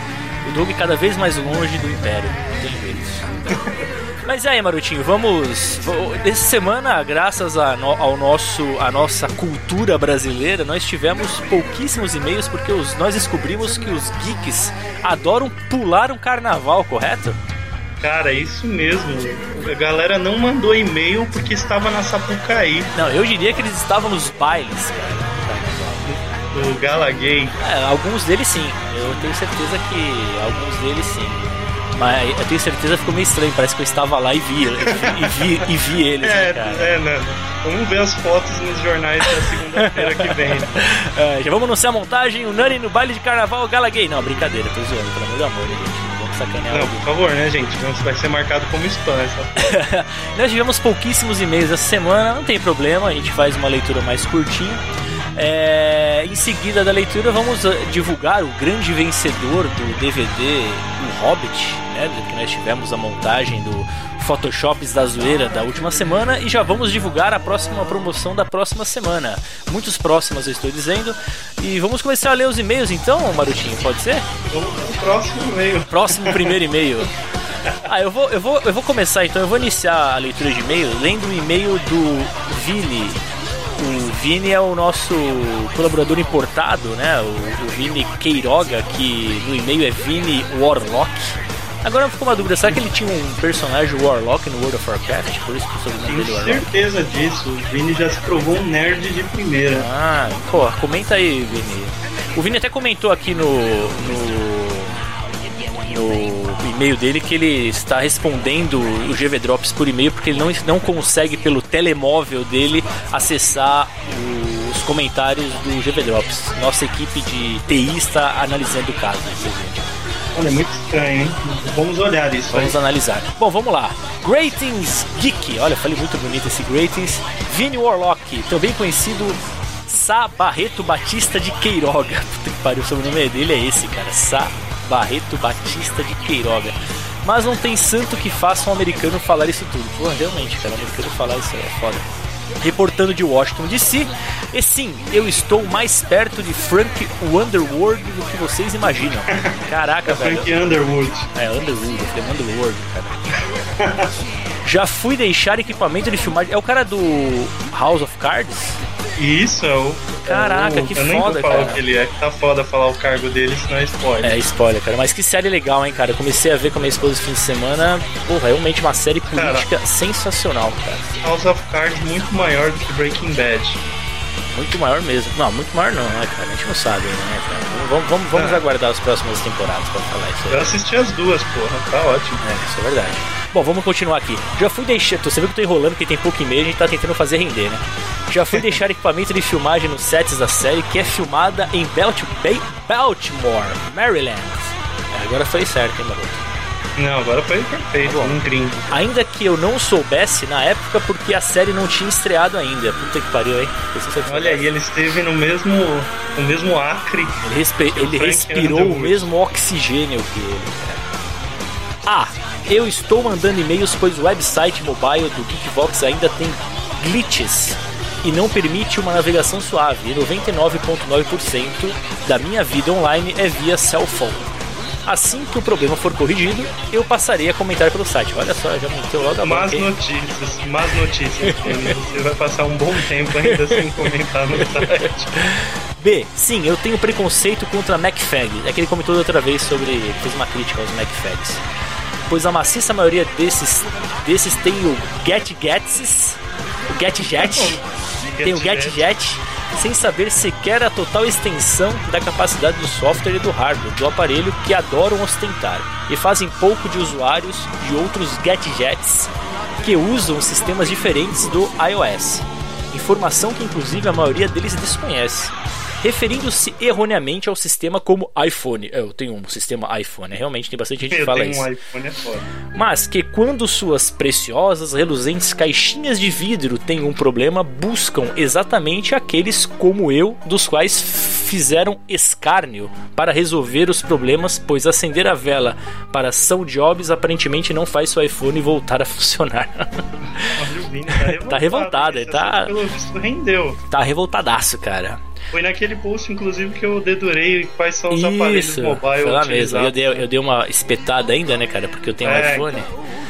O Doug cada vez mais longe do Império. Tem jeito. Mas aí, Marotinho, vamos. Essa semana, graças a no, ao nosso, a nossa cultura brasileira, nós tivemos pouquíssimos e-mails porque os, nós descobrimos que os geeks adoram pular um carnaval, correto? Cara, é isso mesmo. A galera não mandou e-mail porque estava na Sapucaí. Não, eu diria que eles estavam nos bailes, cara. Do Gala Gay. É, alguns deles sim. Eu tenho certeza que alguns deles sim. Mas eu tenho certeza que ficou meio estranho, parece que eu estava lá e vi, e vi, e vi eles, né, é, né, cara? É, né? Vamos ver as fotos nos jornais da segunda-feira que vem. é, já vamos anunciar a montagem, o Nani no baile de carnaval Gala Gay. Não, brincadeira, tô zoando, pelo amor de amor, né, gente? Sacanear. Não, por favor, né, gente? Vai ser marcado como spam essa Nós tivemos pouquíssimos e-mails essa semana, não tem problema, a gente faz uma leitura mais curtinha. É, em seguida da leitura, vamos ah, divulgar o grande vencedor do DVD O Hobbit, né? Que nós tivemos a montagem do Photoshops da zoeira da última semana e já vamos divulgar a próxima promoção da próxima semana. Muitos próximos eu estou dizendo. E vamos começar a ler os e-mails então, Marutinho, pode ser? Vamos pro próximo e-mail. Próximo primeiro e-mail. Ah, eu vou, eu, vou, eu vou começar então, eu vou iniciar a leitura de e-mail lendo o e-mail do Vini o Vini é o nosso colaborador importado, né? O, o Vini Queiroga, que no e-mail é Vini Warlock. Agora ficou uma dúvida, será que ele tinha um personagem Warlock no World of Warcraft? Por isso que o sobrenome dele é certeza disso, o Vini já se provou um nerd de primeira. Ah, pô, comenta aí, Vini. O Vini até comentou aqui no, no no e-mail dele que ele está respondendo o GV Drops por e-mail porque ele não, não consegue pelo telemóvel dele acessar os comentários do GV Drops. Nossa equipe de TI está analisando o caso, Olha, é muito estranho, hein? Vamos olhar isso. Vamos aí. analisar. Bom, vamos lá. Greetings Geek. Olha, falei muito bonito esse Greetings. Vini Warlock, também conhecido Sá Barreto Batista de Queiroga. Puta que pariu, o sobrenome dele é esse, cara. Sá Barreto Batista de Queiroga. Mas não tem santo que faça um americano falar isso tudo. Pô, realmente, cara, um americano falar isso é foda reportando de Washington DC. E sim, eu estou mais perto de Frank Underwood do que vocês imaginam. Caraca, é velho. Frank Underwood. É, Underwood, eu falei Underwood, cara. Já fui deixar equipamento de filmagem. É o cara do House of Cards? Isso, é o. Caraca, é o, que eu foda, cara. falar o que ele é, que tá foda falar o cargo dele, senão é spoiler. É, spoiler, cara. Mas que série legal, hein, cara. Eu comecei a ver com a minha esposa esse fim de semana. Porra, realmente uma série política cara, sensacional, cara. House of Cards muito maior do que Breaking Bad. Muito maior mesmo. Não, muito maior não, né, cara? A gente não sabe, né, cara? Vamos, vamos, vamos é. aguardar as próximas temporadas pra falar isso aí. Eu assisti as duas, porra. Tá ótimo. É, isso é verdade. Bom, vamos continuar aqui. Já fui deixar. Você viu que eu tô enrolando porque tem pouco e-mail, a gente tá tentando fazer render, né? Já fui deixar equipamento de filmagem nos sets da série que é filmada em Baltimore, Maryland. É, agora foi certo, hein, maroto? Não, agora foi perfeito, um gringo. Ainda que eu não soubesse na época porque a série não tinha estreado ainda. Puta que pariu, hein? Olha aí, ele esteve no mesmo, no mesmo acre. Ele, respe... ele respirou o mesmo oxigênio que ele, cara. Ah, eu estou mandando e-mails pois o website mobile do Geekvox ainda tem glitches e não permite uma navegação suave. E 99,9% da minha vida online é via cell phone. Assim que o problema for corrigido, eu passarei a comentar pelo site. Olha só, já meteu logo a Más notícias, más notícias. Você vai passar um bom tempo ainda sem comentar no site. B. Sim, eu tenho preconceito contra MacFag. É que ele comentou outra vez sobre. fez uma crítica aos MacFags. Pois a maciça maioria desses, desses tem o GetGets, o Tem o GetJet sem saber sequer a total extensão da capacidade do software e do hardware do aparelho que adoram ostentar e fazem pouco de usuários de outros gadgets que usam sistemas diferentes do iOS. Informação que inclusive a maioria deles desconhece referindo-se erroneamente ao sistema como iPhone. Eu tenho um sistema iPhone, realmente tem bastante gente que fala isso. Um iPhone é foda. Mas que quando suas preciosas, reluzentes caixinhas de vidro têm um problema, buscam exatamente aqueles como eu, dos quais fizeram escárnio para resolver os problemas, pois acender a vela para São Jobs aparentemente não faz seu iPhone voltar a funcionar. tá revoltado, ele tá. Pelo rendeu. Tá revoltadaço, cara. Foi naquele post, inclusive, que eu dedurei quais são os Isso, aparelhos mobile foi lá mesmo. Eu dei, eu dei uma espetada ainda, né, cara? Porque eu tenho é, um iPhone.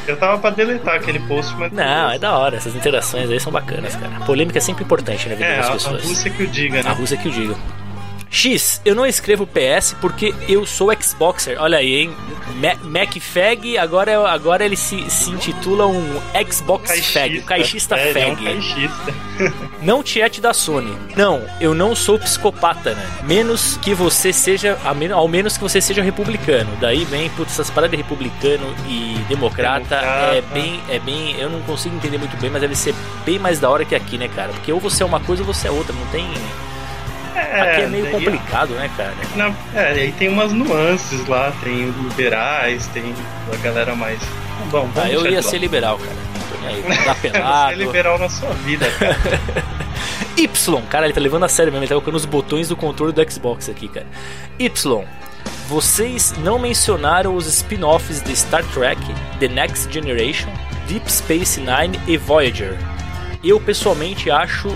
Eu tava pra deletar aquele post, mas. Não, é da hora. Essas interações aí são bacanas, cara. Polêmica é sempre importante na vida é, das pessoas. A Rússia que o diga, né? A Rússia que o diga. X, eu não escrevo PS porque eu sou Xboxer. Olha aí, hein? MacFag, agora, agora ele se, se intitula um Xbox caixista, Fag, caixista é, Fag. É um caixista. não tiete da Sony. Não, eu não sou psicopata, né? Menos que você seja, ao menos que você seja republicano. Daí vem, putz, essas paradas de republicano e democrata, democrata, é bem, é bem, eu não consigo entender muito bem, mas deve ser bem mais da hora que aqui, né, cara? Porque ou você é uma coisa ou você é outra, não tem é, Aqui é meio complicado, né, cara? Na, é, aí tem umas nuances lá, tem liberais, tem a galera mais. Bom, ah, eu ia ser liberal, cara. Aí, dar pelado. Você é liberal na sua vida, cara. y, cara, ele tá levando a sério mesmo, ele tá colocando os botões do controle do Xbox aqui, cara. Y, vocês não mencionaram os spin-offs de Star Trek, The Next Generation, Deep Space Nine e Voyager. Eu pessoalmente acho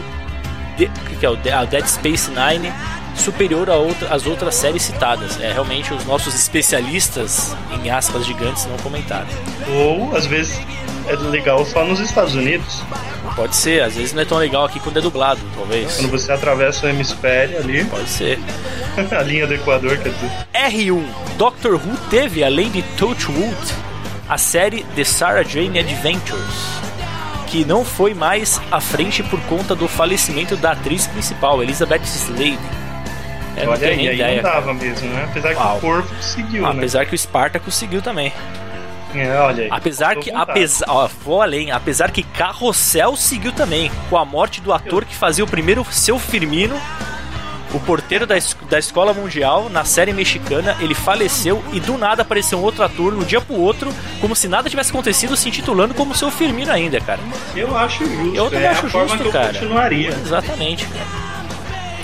que é o Dead Space Nine superior a outra, às outras séries citadas. É realmente os nossos especialistas em aspas gigantes não comentaram. Ou às vezes é legal só nos Estados Unidos. Pode ser, às vezes não é tão legal aqui quando é dublado, talvez. Quando você atravessa o hemisfério ali. Pode ser. a linha do Equador, quer dizer. R1. Doctor Who teve, além de Touchwood, a série The Sarah Jane Adventures que não foi mais à frente por conta do falecimento da atriz principal, Elizabeth Slade. É, Olha aí, aí ideia, não dava cara. mesmo, né? Apesar Uau. que o corpo seguiu, ah, né? Apesar que o Spartacus seguiu também. É, olha aí. Apesar que, apesar, ó, vou além, apesar que Carrossel seguiu também, com a morte do ator que fazia o primeiro seu Firmino o porteiro da, es da escola mundial, na série mexicana, ele faleceu e do nada apareceu um outro ator no dia pro outro, como se nada tivesse acontecido, se intitulando como seu Firmino ainda, cara. Eu acho justo. Eu também é acho justo, cara. continuaria. Exatamente, cara.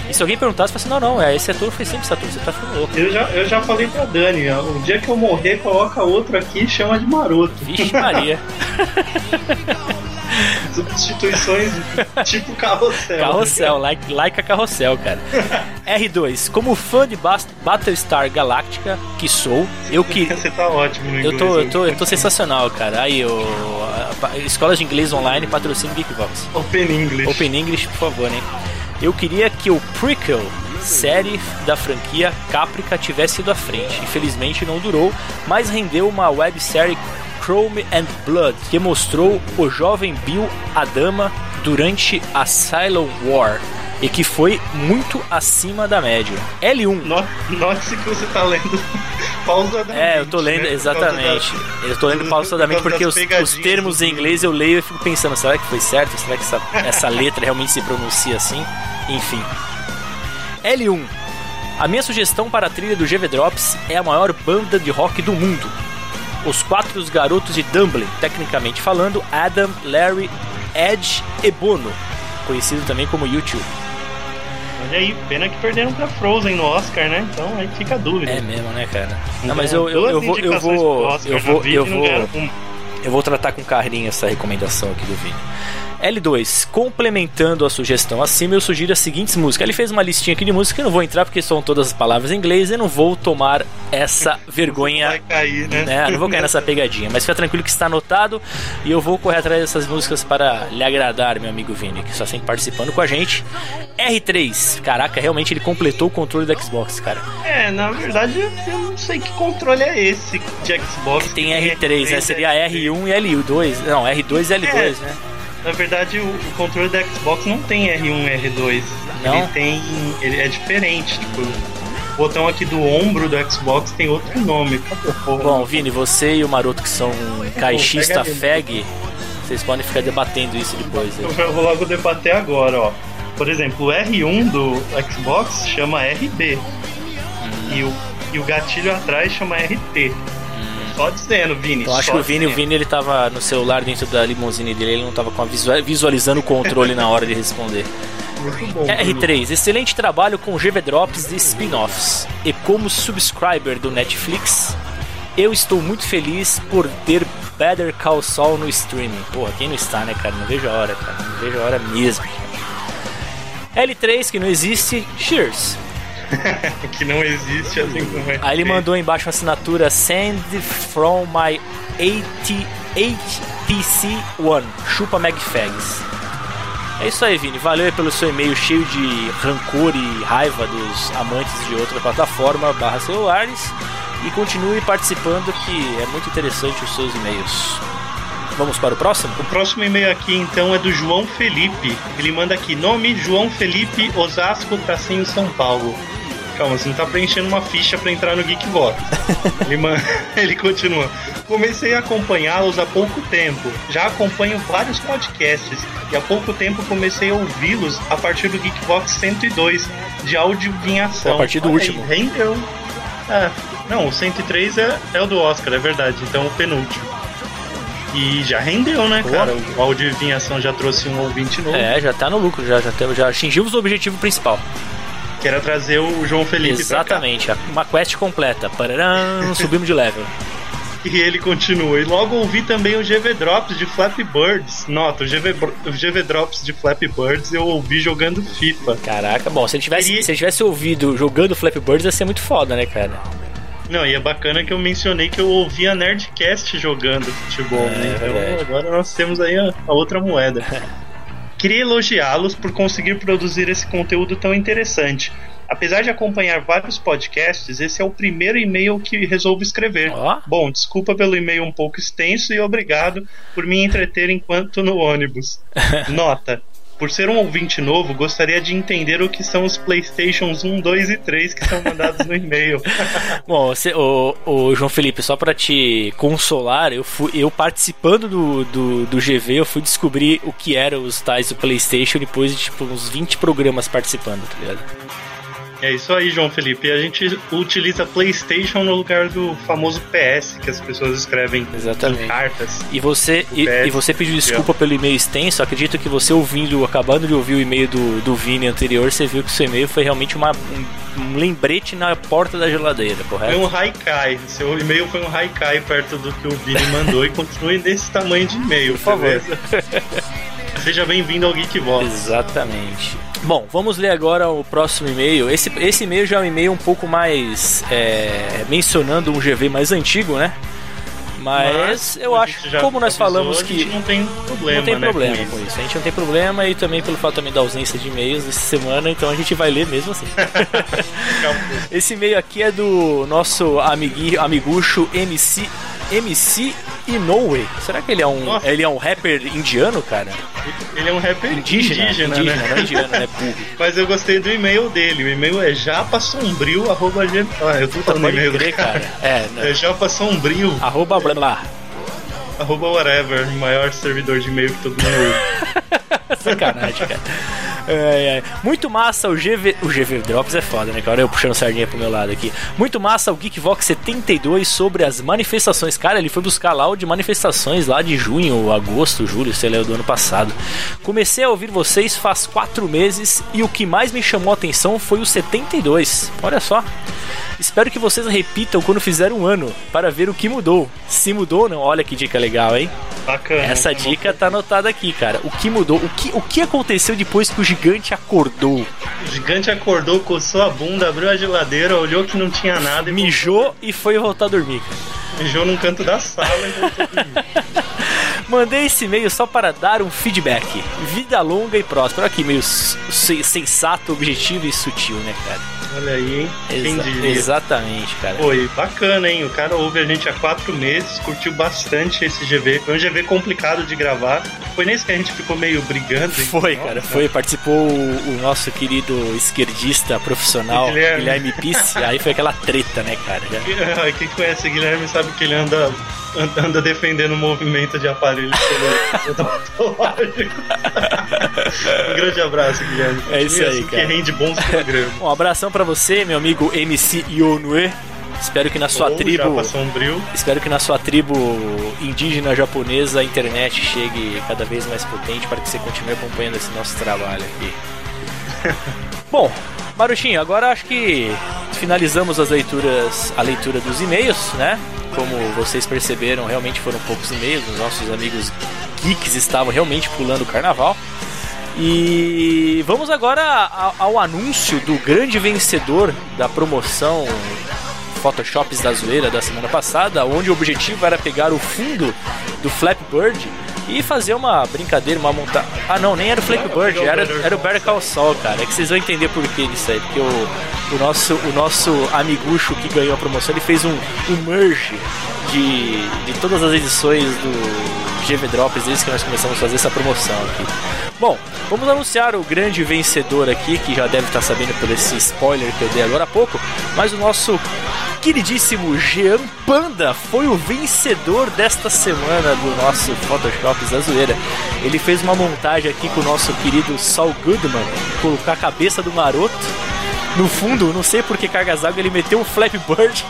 E se alguém perguntasse, você assim, não, não, é, esse ator foi sempre esse ator, você tá ficando louco. Eu já, eu já falei pra Dani, ó, o dia que eu morrer, coloca outro aqui e chama de maroto. Vixe Maria. Substituições tipo carrossel. Carrossel, like, like a carrossel, cara. R2, como fã de Battlestar Galactica, que sou, eu que. Você tá ótimo no Eu tô, eu tô, eu tô sensacional, cara. Aí, o. Escolas de inglês online patrocina Geekbox. Open English. Open English, por favor, né? Eu queria que o prequel série da franquia Caprica tivesse ido à frente. Infelizmente não durou, mas rendeu uma websérie Chrome and Blood, que mostrou o jovem Bill Adama durante a Cylon War e que foi muito acima da média. L1 No- Note-se que você tá lendo pausadamente. é, eu tô lendo, né? Exatamente. causa Eu tô lendo pausadamente por porque os, os termos em inglês eu leio e fico pensando, será que foi certo? Será que essa, essa letra realmente se pronuncia assim? Enfim. L1. A minha sugestão para a trilha do GV Drops é a maior banda de rock do mundo. Os quatro garotos de Dublin, tecnicamente falando, Adam, Larry, Edge e Bono, conhecido também como YouTube. Olha aí, pena que perderam pra Frozen no Oscar, né? Então aí fica a dúvida. É mesmo, né, cara? Não, mas eu, eu, eu vou, eu vou, eu vou, eu vou, eu vou tratar com carinho essa recomendação aqui do Vini. L2, complementando a sugestão acima, eu sugiro as seguintes músicas. Ele fez uma listinha aqui de músicas que eu não vou entrar porque são todas as palavras em inglês e não vou tomar essa vergonha Vai cair, né? né? Não vou cair nessa pegadinha, mas fica tranquilo que está anotado e eu vou correr atrás dessas músicas para lhe agradar, meu amigo Vini, que está sempre participando com a gente. R3, caraca, realmente ele completou o controle do Xbox, cara. É, na verdade, eu não sei que controle é esse de Xbox. Tem R3, né? Seria R1 e L2. Não, R2 e L2, É. né? Na verdade, o, o controle da Xbox não tem R1 e R2. Não? Ele tem. Ele é diferente. Tipo, o botão aqui do ombro do Xbox tem outro nome. Bom, Vini, você e o Maroto que são caixista. FEG, vocês podem ficar debatendo isso depois. aí. Eu vou logo debater agora, ó. Por exemplo, o R1 do Xbox chama RB. E, o, e o gatilho atrás chama RT. Só dizendo, Vini. Então acho que o Vini, o. Vini ele tava no celular dentro da limousine dele, ele não tava com visualizando o controle na hora de responder. Muito bom. É, Vini. R3, excelente trabalho com GV Drops e spin-offs. E como subscriber do Netflix, eu estou muito feliz por ter Better Call Saul no streaming. Porra, quem não está, né, cara? Não vejo a hora, cara. Não vejo a hora mesmo. L3, que não existe, Cheers. que não existe assim como é. Aí ele mandou embaixo uma assinatura Send from my AT, HTC One. Chupa Magfags. É isso aí, Vini. Valeu pelo seu e-mail cheio de rancor e raiva dos amantes de outra plataforma barra celulares. E continue participando que é muito interessante os seus e-mails. Vamos para o próximo? O próximo e-mail aqui então é do João Felipe. Ele manda aqui: nome João Felipe Osasco Tracinho São Paulo. Calma, você não tá preenchendo uma ficha pra entrar no Geekbox. ele, man... ele continua. Comecei a acompanhá-los há pouco tempo. Já acompanho vários podcasts e há pouco tempo comecei a ouvi-los a partir do Geekbox 102 de audiovinhação. A partir do Olha aí, último. rendeu. É, não, o 103 é, é o do Oscar, é verdade. Então o penúltimo. E já rendeu, né, Boa. cara? O audiovinhação já trouxe um ouvinte novo. É, já tá no lucro, já, já, já atingimos o objetivo principal. Que era trazer o João Felipe Exatamente, uma quest completa. Pararam, subimos de level. E ele continua. E logo ouvi também o GV Drops de Flappy Birds. Nota, o GV, o GV Drops de Flappy Birds eu ouvi jogando FIFA. Caraca, bom, se ele tivesse, Queria- se ele tivesse ouvido jogando Flappy Birds, ia ser muito foda, né, cara? Não, e é bacana que eu mencionei que eu ouvi a Nerdcast jogando futebol, É, né? Então agora nós temos aí a, a outra moeda. Queria elogiá-los por conseguir produzir esse conteúdo tão interessante. Apesar de acompanhar vários podcasts, esse é o primeiro e-mail que resolvo escrever. Ó. Bom, desculpa pelo e-mail um pouco extenso e obrigado por me entreter enquanto no ônibus. Nota: por ser um ouvinte novo, gostaria de entender o que são os PlayStations 1, 2 e 3 que são mandados no e-mail. Bom, você, o, o, João Felipe, só para te consolar, eu, fui, eu participando do, do, do, GV, eu fui descobrir o que eram os tais do PlayStation depois de tipo, uns 20 programas participando, tá ligado? É isso aí, João Felipe. A gente utiliza PlayStation no lugar do famoso PS que as pessoas escrevem Exatamente. cartas. E você, e, e, você pediu desculpa pelo e-mail extenso. Acredito que você ouvindo, acabando de ouvir o e-mail do, do Vini anterior, você viu que o seu e-mail foi realmente uma, um, um lembrete na porta da geladeira, correto? Foi um haikai. Seu e-mail foi um haikai perto do que o Vini mandou e continue nesse tamanho de e-mail, por favor. Seja bem-vindo ao Geekbox. Exatamente. Bom, vamos ler agora o próximo e-mail. Esse, esse e-mail já é um e-mail um pouco mais é, mencionando um GV mais antigo, né? Mas, Mas eu acho que, como nós falamos que. não tem problema, não tem né, problema com, com isso. A gente não tem problema e também pelo fato também da ausência de e-mails essa semana, então a gente vai ler mesmo assim. Esse e-mail aqui é do nosso amiguinho, amigucho MC MC Inoue. Será que ele é um, ele é um rapper indiano, cara? Ele é um rapper indígena, indígena, indígena né? não é indiano, né? Burro. Mas eu gostei do e-mail dele. O e-mail é japasombrio, arroba... Ah, eu tô falando e-mail crer, cara. É, não. é japasombrio. Arroba blá blá. Arroba whatever, maior servidor de e-mail que todo mundo usa. Sacanagem, cara. É, é. Muito massa o GV. O GV Drops é foda, né, cara? Eu puxando sardinha pro meu lado aqui. Muito massa o Geekvox 72 sobre as manifestações. Cara, ele foi buscar lá o de manifestações lá de junho, agosto, julho, sei lá, do ano passado. Comecei a ouvir vocês faz quatro meses e o que mais me chamou a atenção foi o 72. Olha só. Espero que vocês repitam quando fizer um ano para ver o que mudou. Se mudou, não? Olha que dica legal, hein? Bacana. Essa dica tá anotada aqui, cara. O que mudou? O que, o que aconteceu depois que o gigante acordou? O gigante acordou, coçou a bunda, abriu a geladeira, olhou que não tinha nada e mijou voltou. e foi voltar a dormir. Mijou num canto da sala e voltou a dormir. Mandei esse e-mail só para dar um feedback. Vida longa e próspera. Aqui, meio sensato, objetivo e sutil, né, cara? Olha aí, hein? Exa exatamente, cara. Foi bacana, hein? O cara ouve a gente há quatro meses, curtiu bastante esse GV. Foi um GV complicado de gravar. Foi nesse que a gente ficou meio brigando. Foi, cara, foi. Participou o, o, nosso querido esquerdista profissional, Guilherme, Guilherme Pisse. aí foi aquela treta, né, cara? Quem conhece Guilherme sabe que ele anda anda defendendo o movimento de aparelhos odontológicos. um grande abraço, Guilherme. É isso aí, cara. Que rende bons programas. Um abração para você, meu amigo MC Yonue. Espero que na sua Ou tribo. Espero que na sua tribo indígena japonesa a internet chegue cada vez mais potente para que você continue acompanhando esse nosso trabalho aqui. Bom, Baruchinho, agora acho que finalizamos as leituras, a leitura dos e-mails, né? Como vocês perceberam, realmente foram poucos e-mails. Os nossos amigos geeks estavam realmente pulando o carnaval. E vamos agora ao, anúncio do grande vencedor da promoção Photoshops da Zoeira da semana passada, onde o objetivo era pegar o fundo do Flappy Bird e fazer uma brincadeira, uma montagem. Ah, não, nem era o Flappy Bird, era, era o Better Call Saul, cara. É que vocês vão entender por que disso aí. Porque o, o, nosso, o nosso amigucho que ganhou a promoção ele fez um, um merge de, de todas as edições do GV Drops desde que nós começamos a fazer essa promoção aqui. Bom, vamos anunciar o grande vencedor aqui, que já deve estar sabendo por esse spoiler que eu dei agora há pouco, mas o nosso queridíssimo Jean Panda foi o vencedor desta semana do nosso Photoshop da Zoeira. Ele fez uma montagem aqui com o nosso querido Saul Goodman, colocar a cabeça do maroto no fundo, não sei por que cargas d'água, ele meteu um Flappy Bird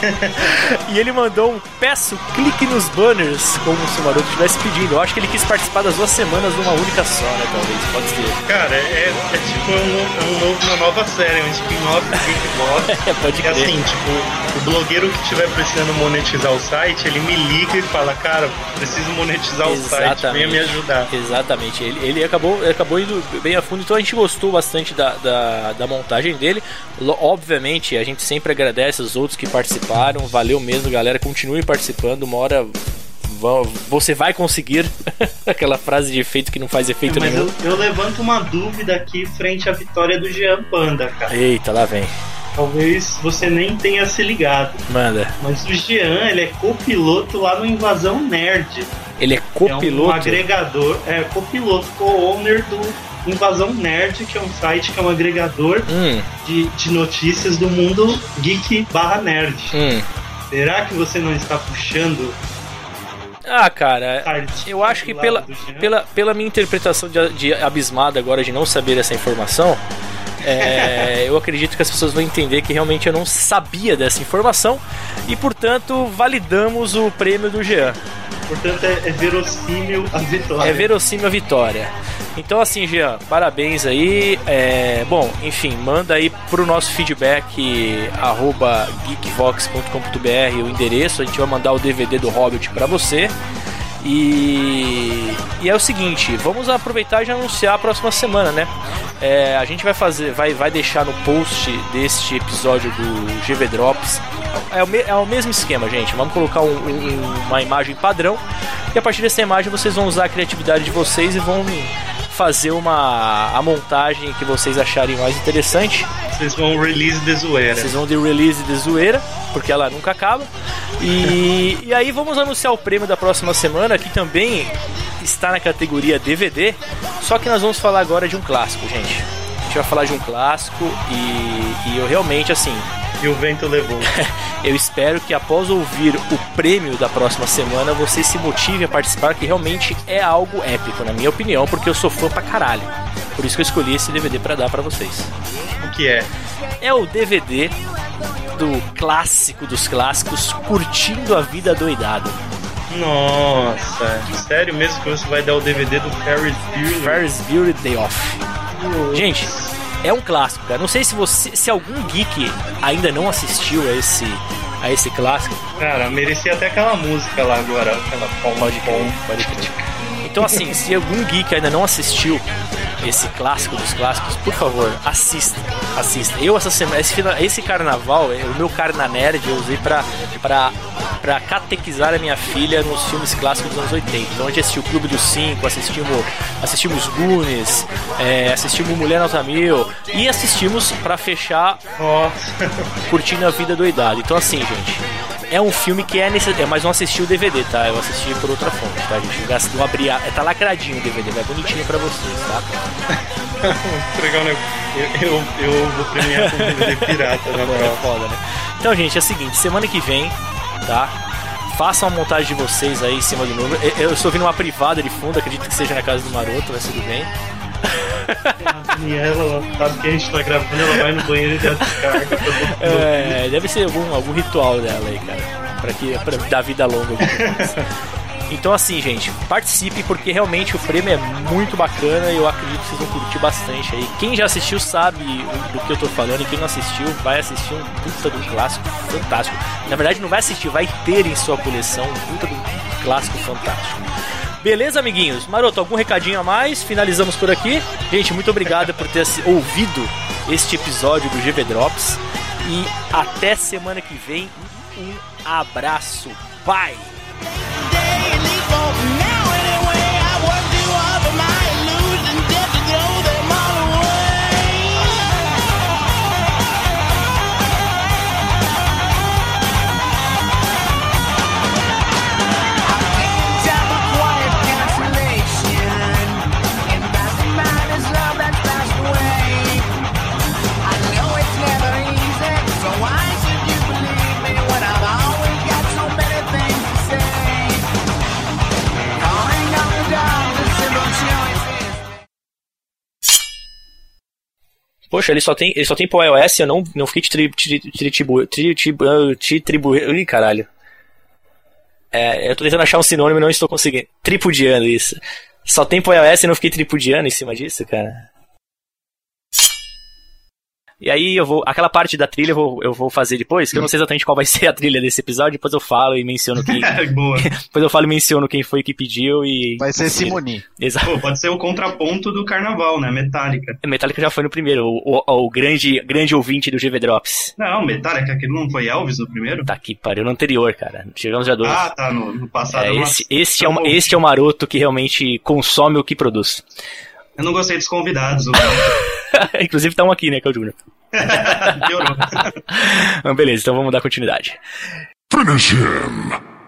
e ele mandou um peço clique nos banners, como se o Maroto estivesse pedindo. Eu acho que ele quis participar das duas semanas numa única só, né? Talvez, pode ser. Cara, é, é tipo um, um uma nova série, um spin-off do Big Boss. é, pode crer. É assim, tipo, o blogueiro que estiver precisando monetizar o site, ele me liga e fala, cara, preciso monetizar Exatamente. o site, venha me ajudar. Exatamente. Ele, ele acabou, acabou indo bem a fundo, então a gente gostou bastante da, da, da montagem montagem dele. Obviamente, a gente sempre agradece os outros que participaram. Valeu mesmo, galera. Continue participando. Uma hora você vai conseguir aquela frase de efeito que não faz efeito Mas nenhum. Eu, eu levanto uma dúvida aqui frente à vitória do Jean Panda, cara. Eita, lá vem. Talvez você nem tenha se ligado. Manda. Mas o Jean, ele é copiloto lá no Invasão Nerd. Ele é copiloto? É um agregador, é copiloto, co-owner do Invasão Nerd, que é um site que é um agregador hum. de, de notícias do mundo geek barra nerd. Hum. Será que você não está puxando ah, cara, eu acho que pela, pela, pela minha interpretação de, de abismada agora de não saber essa informação, é, eu acredito que as pessoas vão entender que realmente eu não sabia dessa informação e, portanto, validamos o prêmio do Jean. Portanto, é, é verossímil a vitória. É verossímil a vitória. Então, assim, Jean, parabéns aí. É, bom, enfim, manda aí pro nosso feedback arroba geekvox.com.br o endereço. A gente vai mandar o DVD do Hobbit para você. E, e é o seguinte, vamos aproveitar e já anunciar a próxima semana, né? É, a gente vai fazer, vai, vai deixar no post deste episódio do GV Drops. É o, me, é o mesmo esquema, gente. Vamos colocar um, um, uma imagem padrão e a partir dessa imagem vocês vão usar a criatividade de vocês e vão fazer uma a montagem que vocês acharem mais interessante. Vocês vão release de zoeira. Vocês vão de release de zoeira, porque ela nunca acaba. E, e aí vamos anunciar o prêmio da próxima semana, que também está na categoria DVD. Só que nós vamos falar agora de um clássico, gente. A gente vai falar de um clássico e, e eu realmente assim e o vento levou. Eu espero que após ouvir o prêmio da próxima semana você se motive a participar, que realmente é algo épico, na minha opinião, porque eu sou fã pra caralho. Por isso que eu escolhi esse DVD para dar para vocês. O que é? É o DVD do clássico dos clássicos, Curtindo a Vida Doidado. Nossa, sério mesmo que você vai dar o DVD do Ferris Bueller? Ferris Bueller Day Off. Gente, é um clássico, cara. Não sei se você, se algum geek ainda não assistiu a esse a esse clássico. Cara, merecia até aquela música lá agora, aquela pom, pode crer, pode crer. Então assim, se algum geek ainda não assistiu esse clássico dos clássicos, por favor, assista. Assista. Eu essa semana, esse, esse carnaval, é, o meu carna nerd eu usei pra, pra, pra catequizar a minha filha nos filmes clássicos dos anos 80. Então a gente assistiu o Clube dos Cinco, assistimos, assistimos Goonies, é, assistimos Mulher Nota Mil e assistimos para fechar Nossa. Curtindo a Vida Doidada. Então assim, gente, é um filme que é necessário, mas não assisti o DVD, tá? Eu assisti por outra fonte, tá, gente? Não abri a... Tá lacradinho o DVD, vai bonitinho pra vocês, tá? Legal, né? Eu, eu, eu vou premiar com DVD pirata na é, foda, né? Então, gente, é o seguinte, semana que vem, tá? Façam a montagem de vocês aí em cima do número. Eu, eu estou ouvindo uma privada de fundo, acredito que seja na casa do Maroto, mas tudo bem. E ela sabe que a gente tá gravando, ela vai no banheiro e já descarga. É, deve ser algum, algum ritual dela aí, cara. Pra, que, pra dar vida longa. Então, assim, gente, participe porque realmente o prêmio é muito bacana e eu acredito que vocês vão curtir bastante aí. Quem já assistiu sabe do que eu tô falando e quem não assistiu vai assistir um puta de um clássico fantástico. Na verdade, não vai assistir, vai ter em sua coleção um puta de um clássico fantástico. Beleza, amiguinhos? Maroto, algum recadinho a mais? Finalizamos por aqui. Gente, muito obrigado por ter ouvido este episódio do GV Drops. E até semana que vem. Um abraço. Bye! Poxa, ele só tem, ele só tem pro iOS, eu não, não fiquei te tribu, te tribu, ih, caralho. É, eu tô tentando achar um sinônimo e não estou conseguindo. Tripudiando isso. Só tem pro iOS e não fiquei tripudiando em cima disso, cara. E aí eu vou. Aquela parte da trilha eu vou, eu vou fazer depois, que eu não sei exatamente qual vai ser a trilha desse episódio, depois eu falo e menciono quem. Boa. depois eu falo e menciono quem foi que pediu e. Vai ser Simoni. Exato. Pô, pode ser o contraponto do carnaval, né? Metallica. Metallica já foi no primeiro, o, o, o grande, grande ouvinte do GV Drops. Não, Metallica, aquele não foi Elvis no primeiro? Tá aqui, pariu, no anterior, cara. Chegamos já dois. Ah, tá, no, no passado. É, esse, esse, é o, este é o maroto que realmente consome o que produz. Eu não gostei dos convidados. Inclusive estão aqui, né, que é o Júnior. Piorou. Beleza, então vamos dar continuidade. Finish him!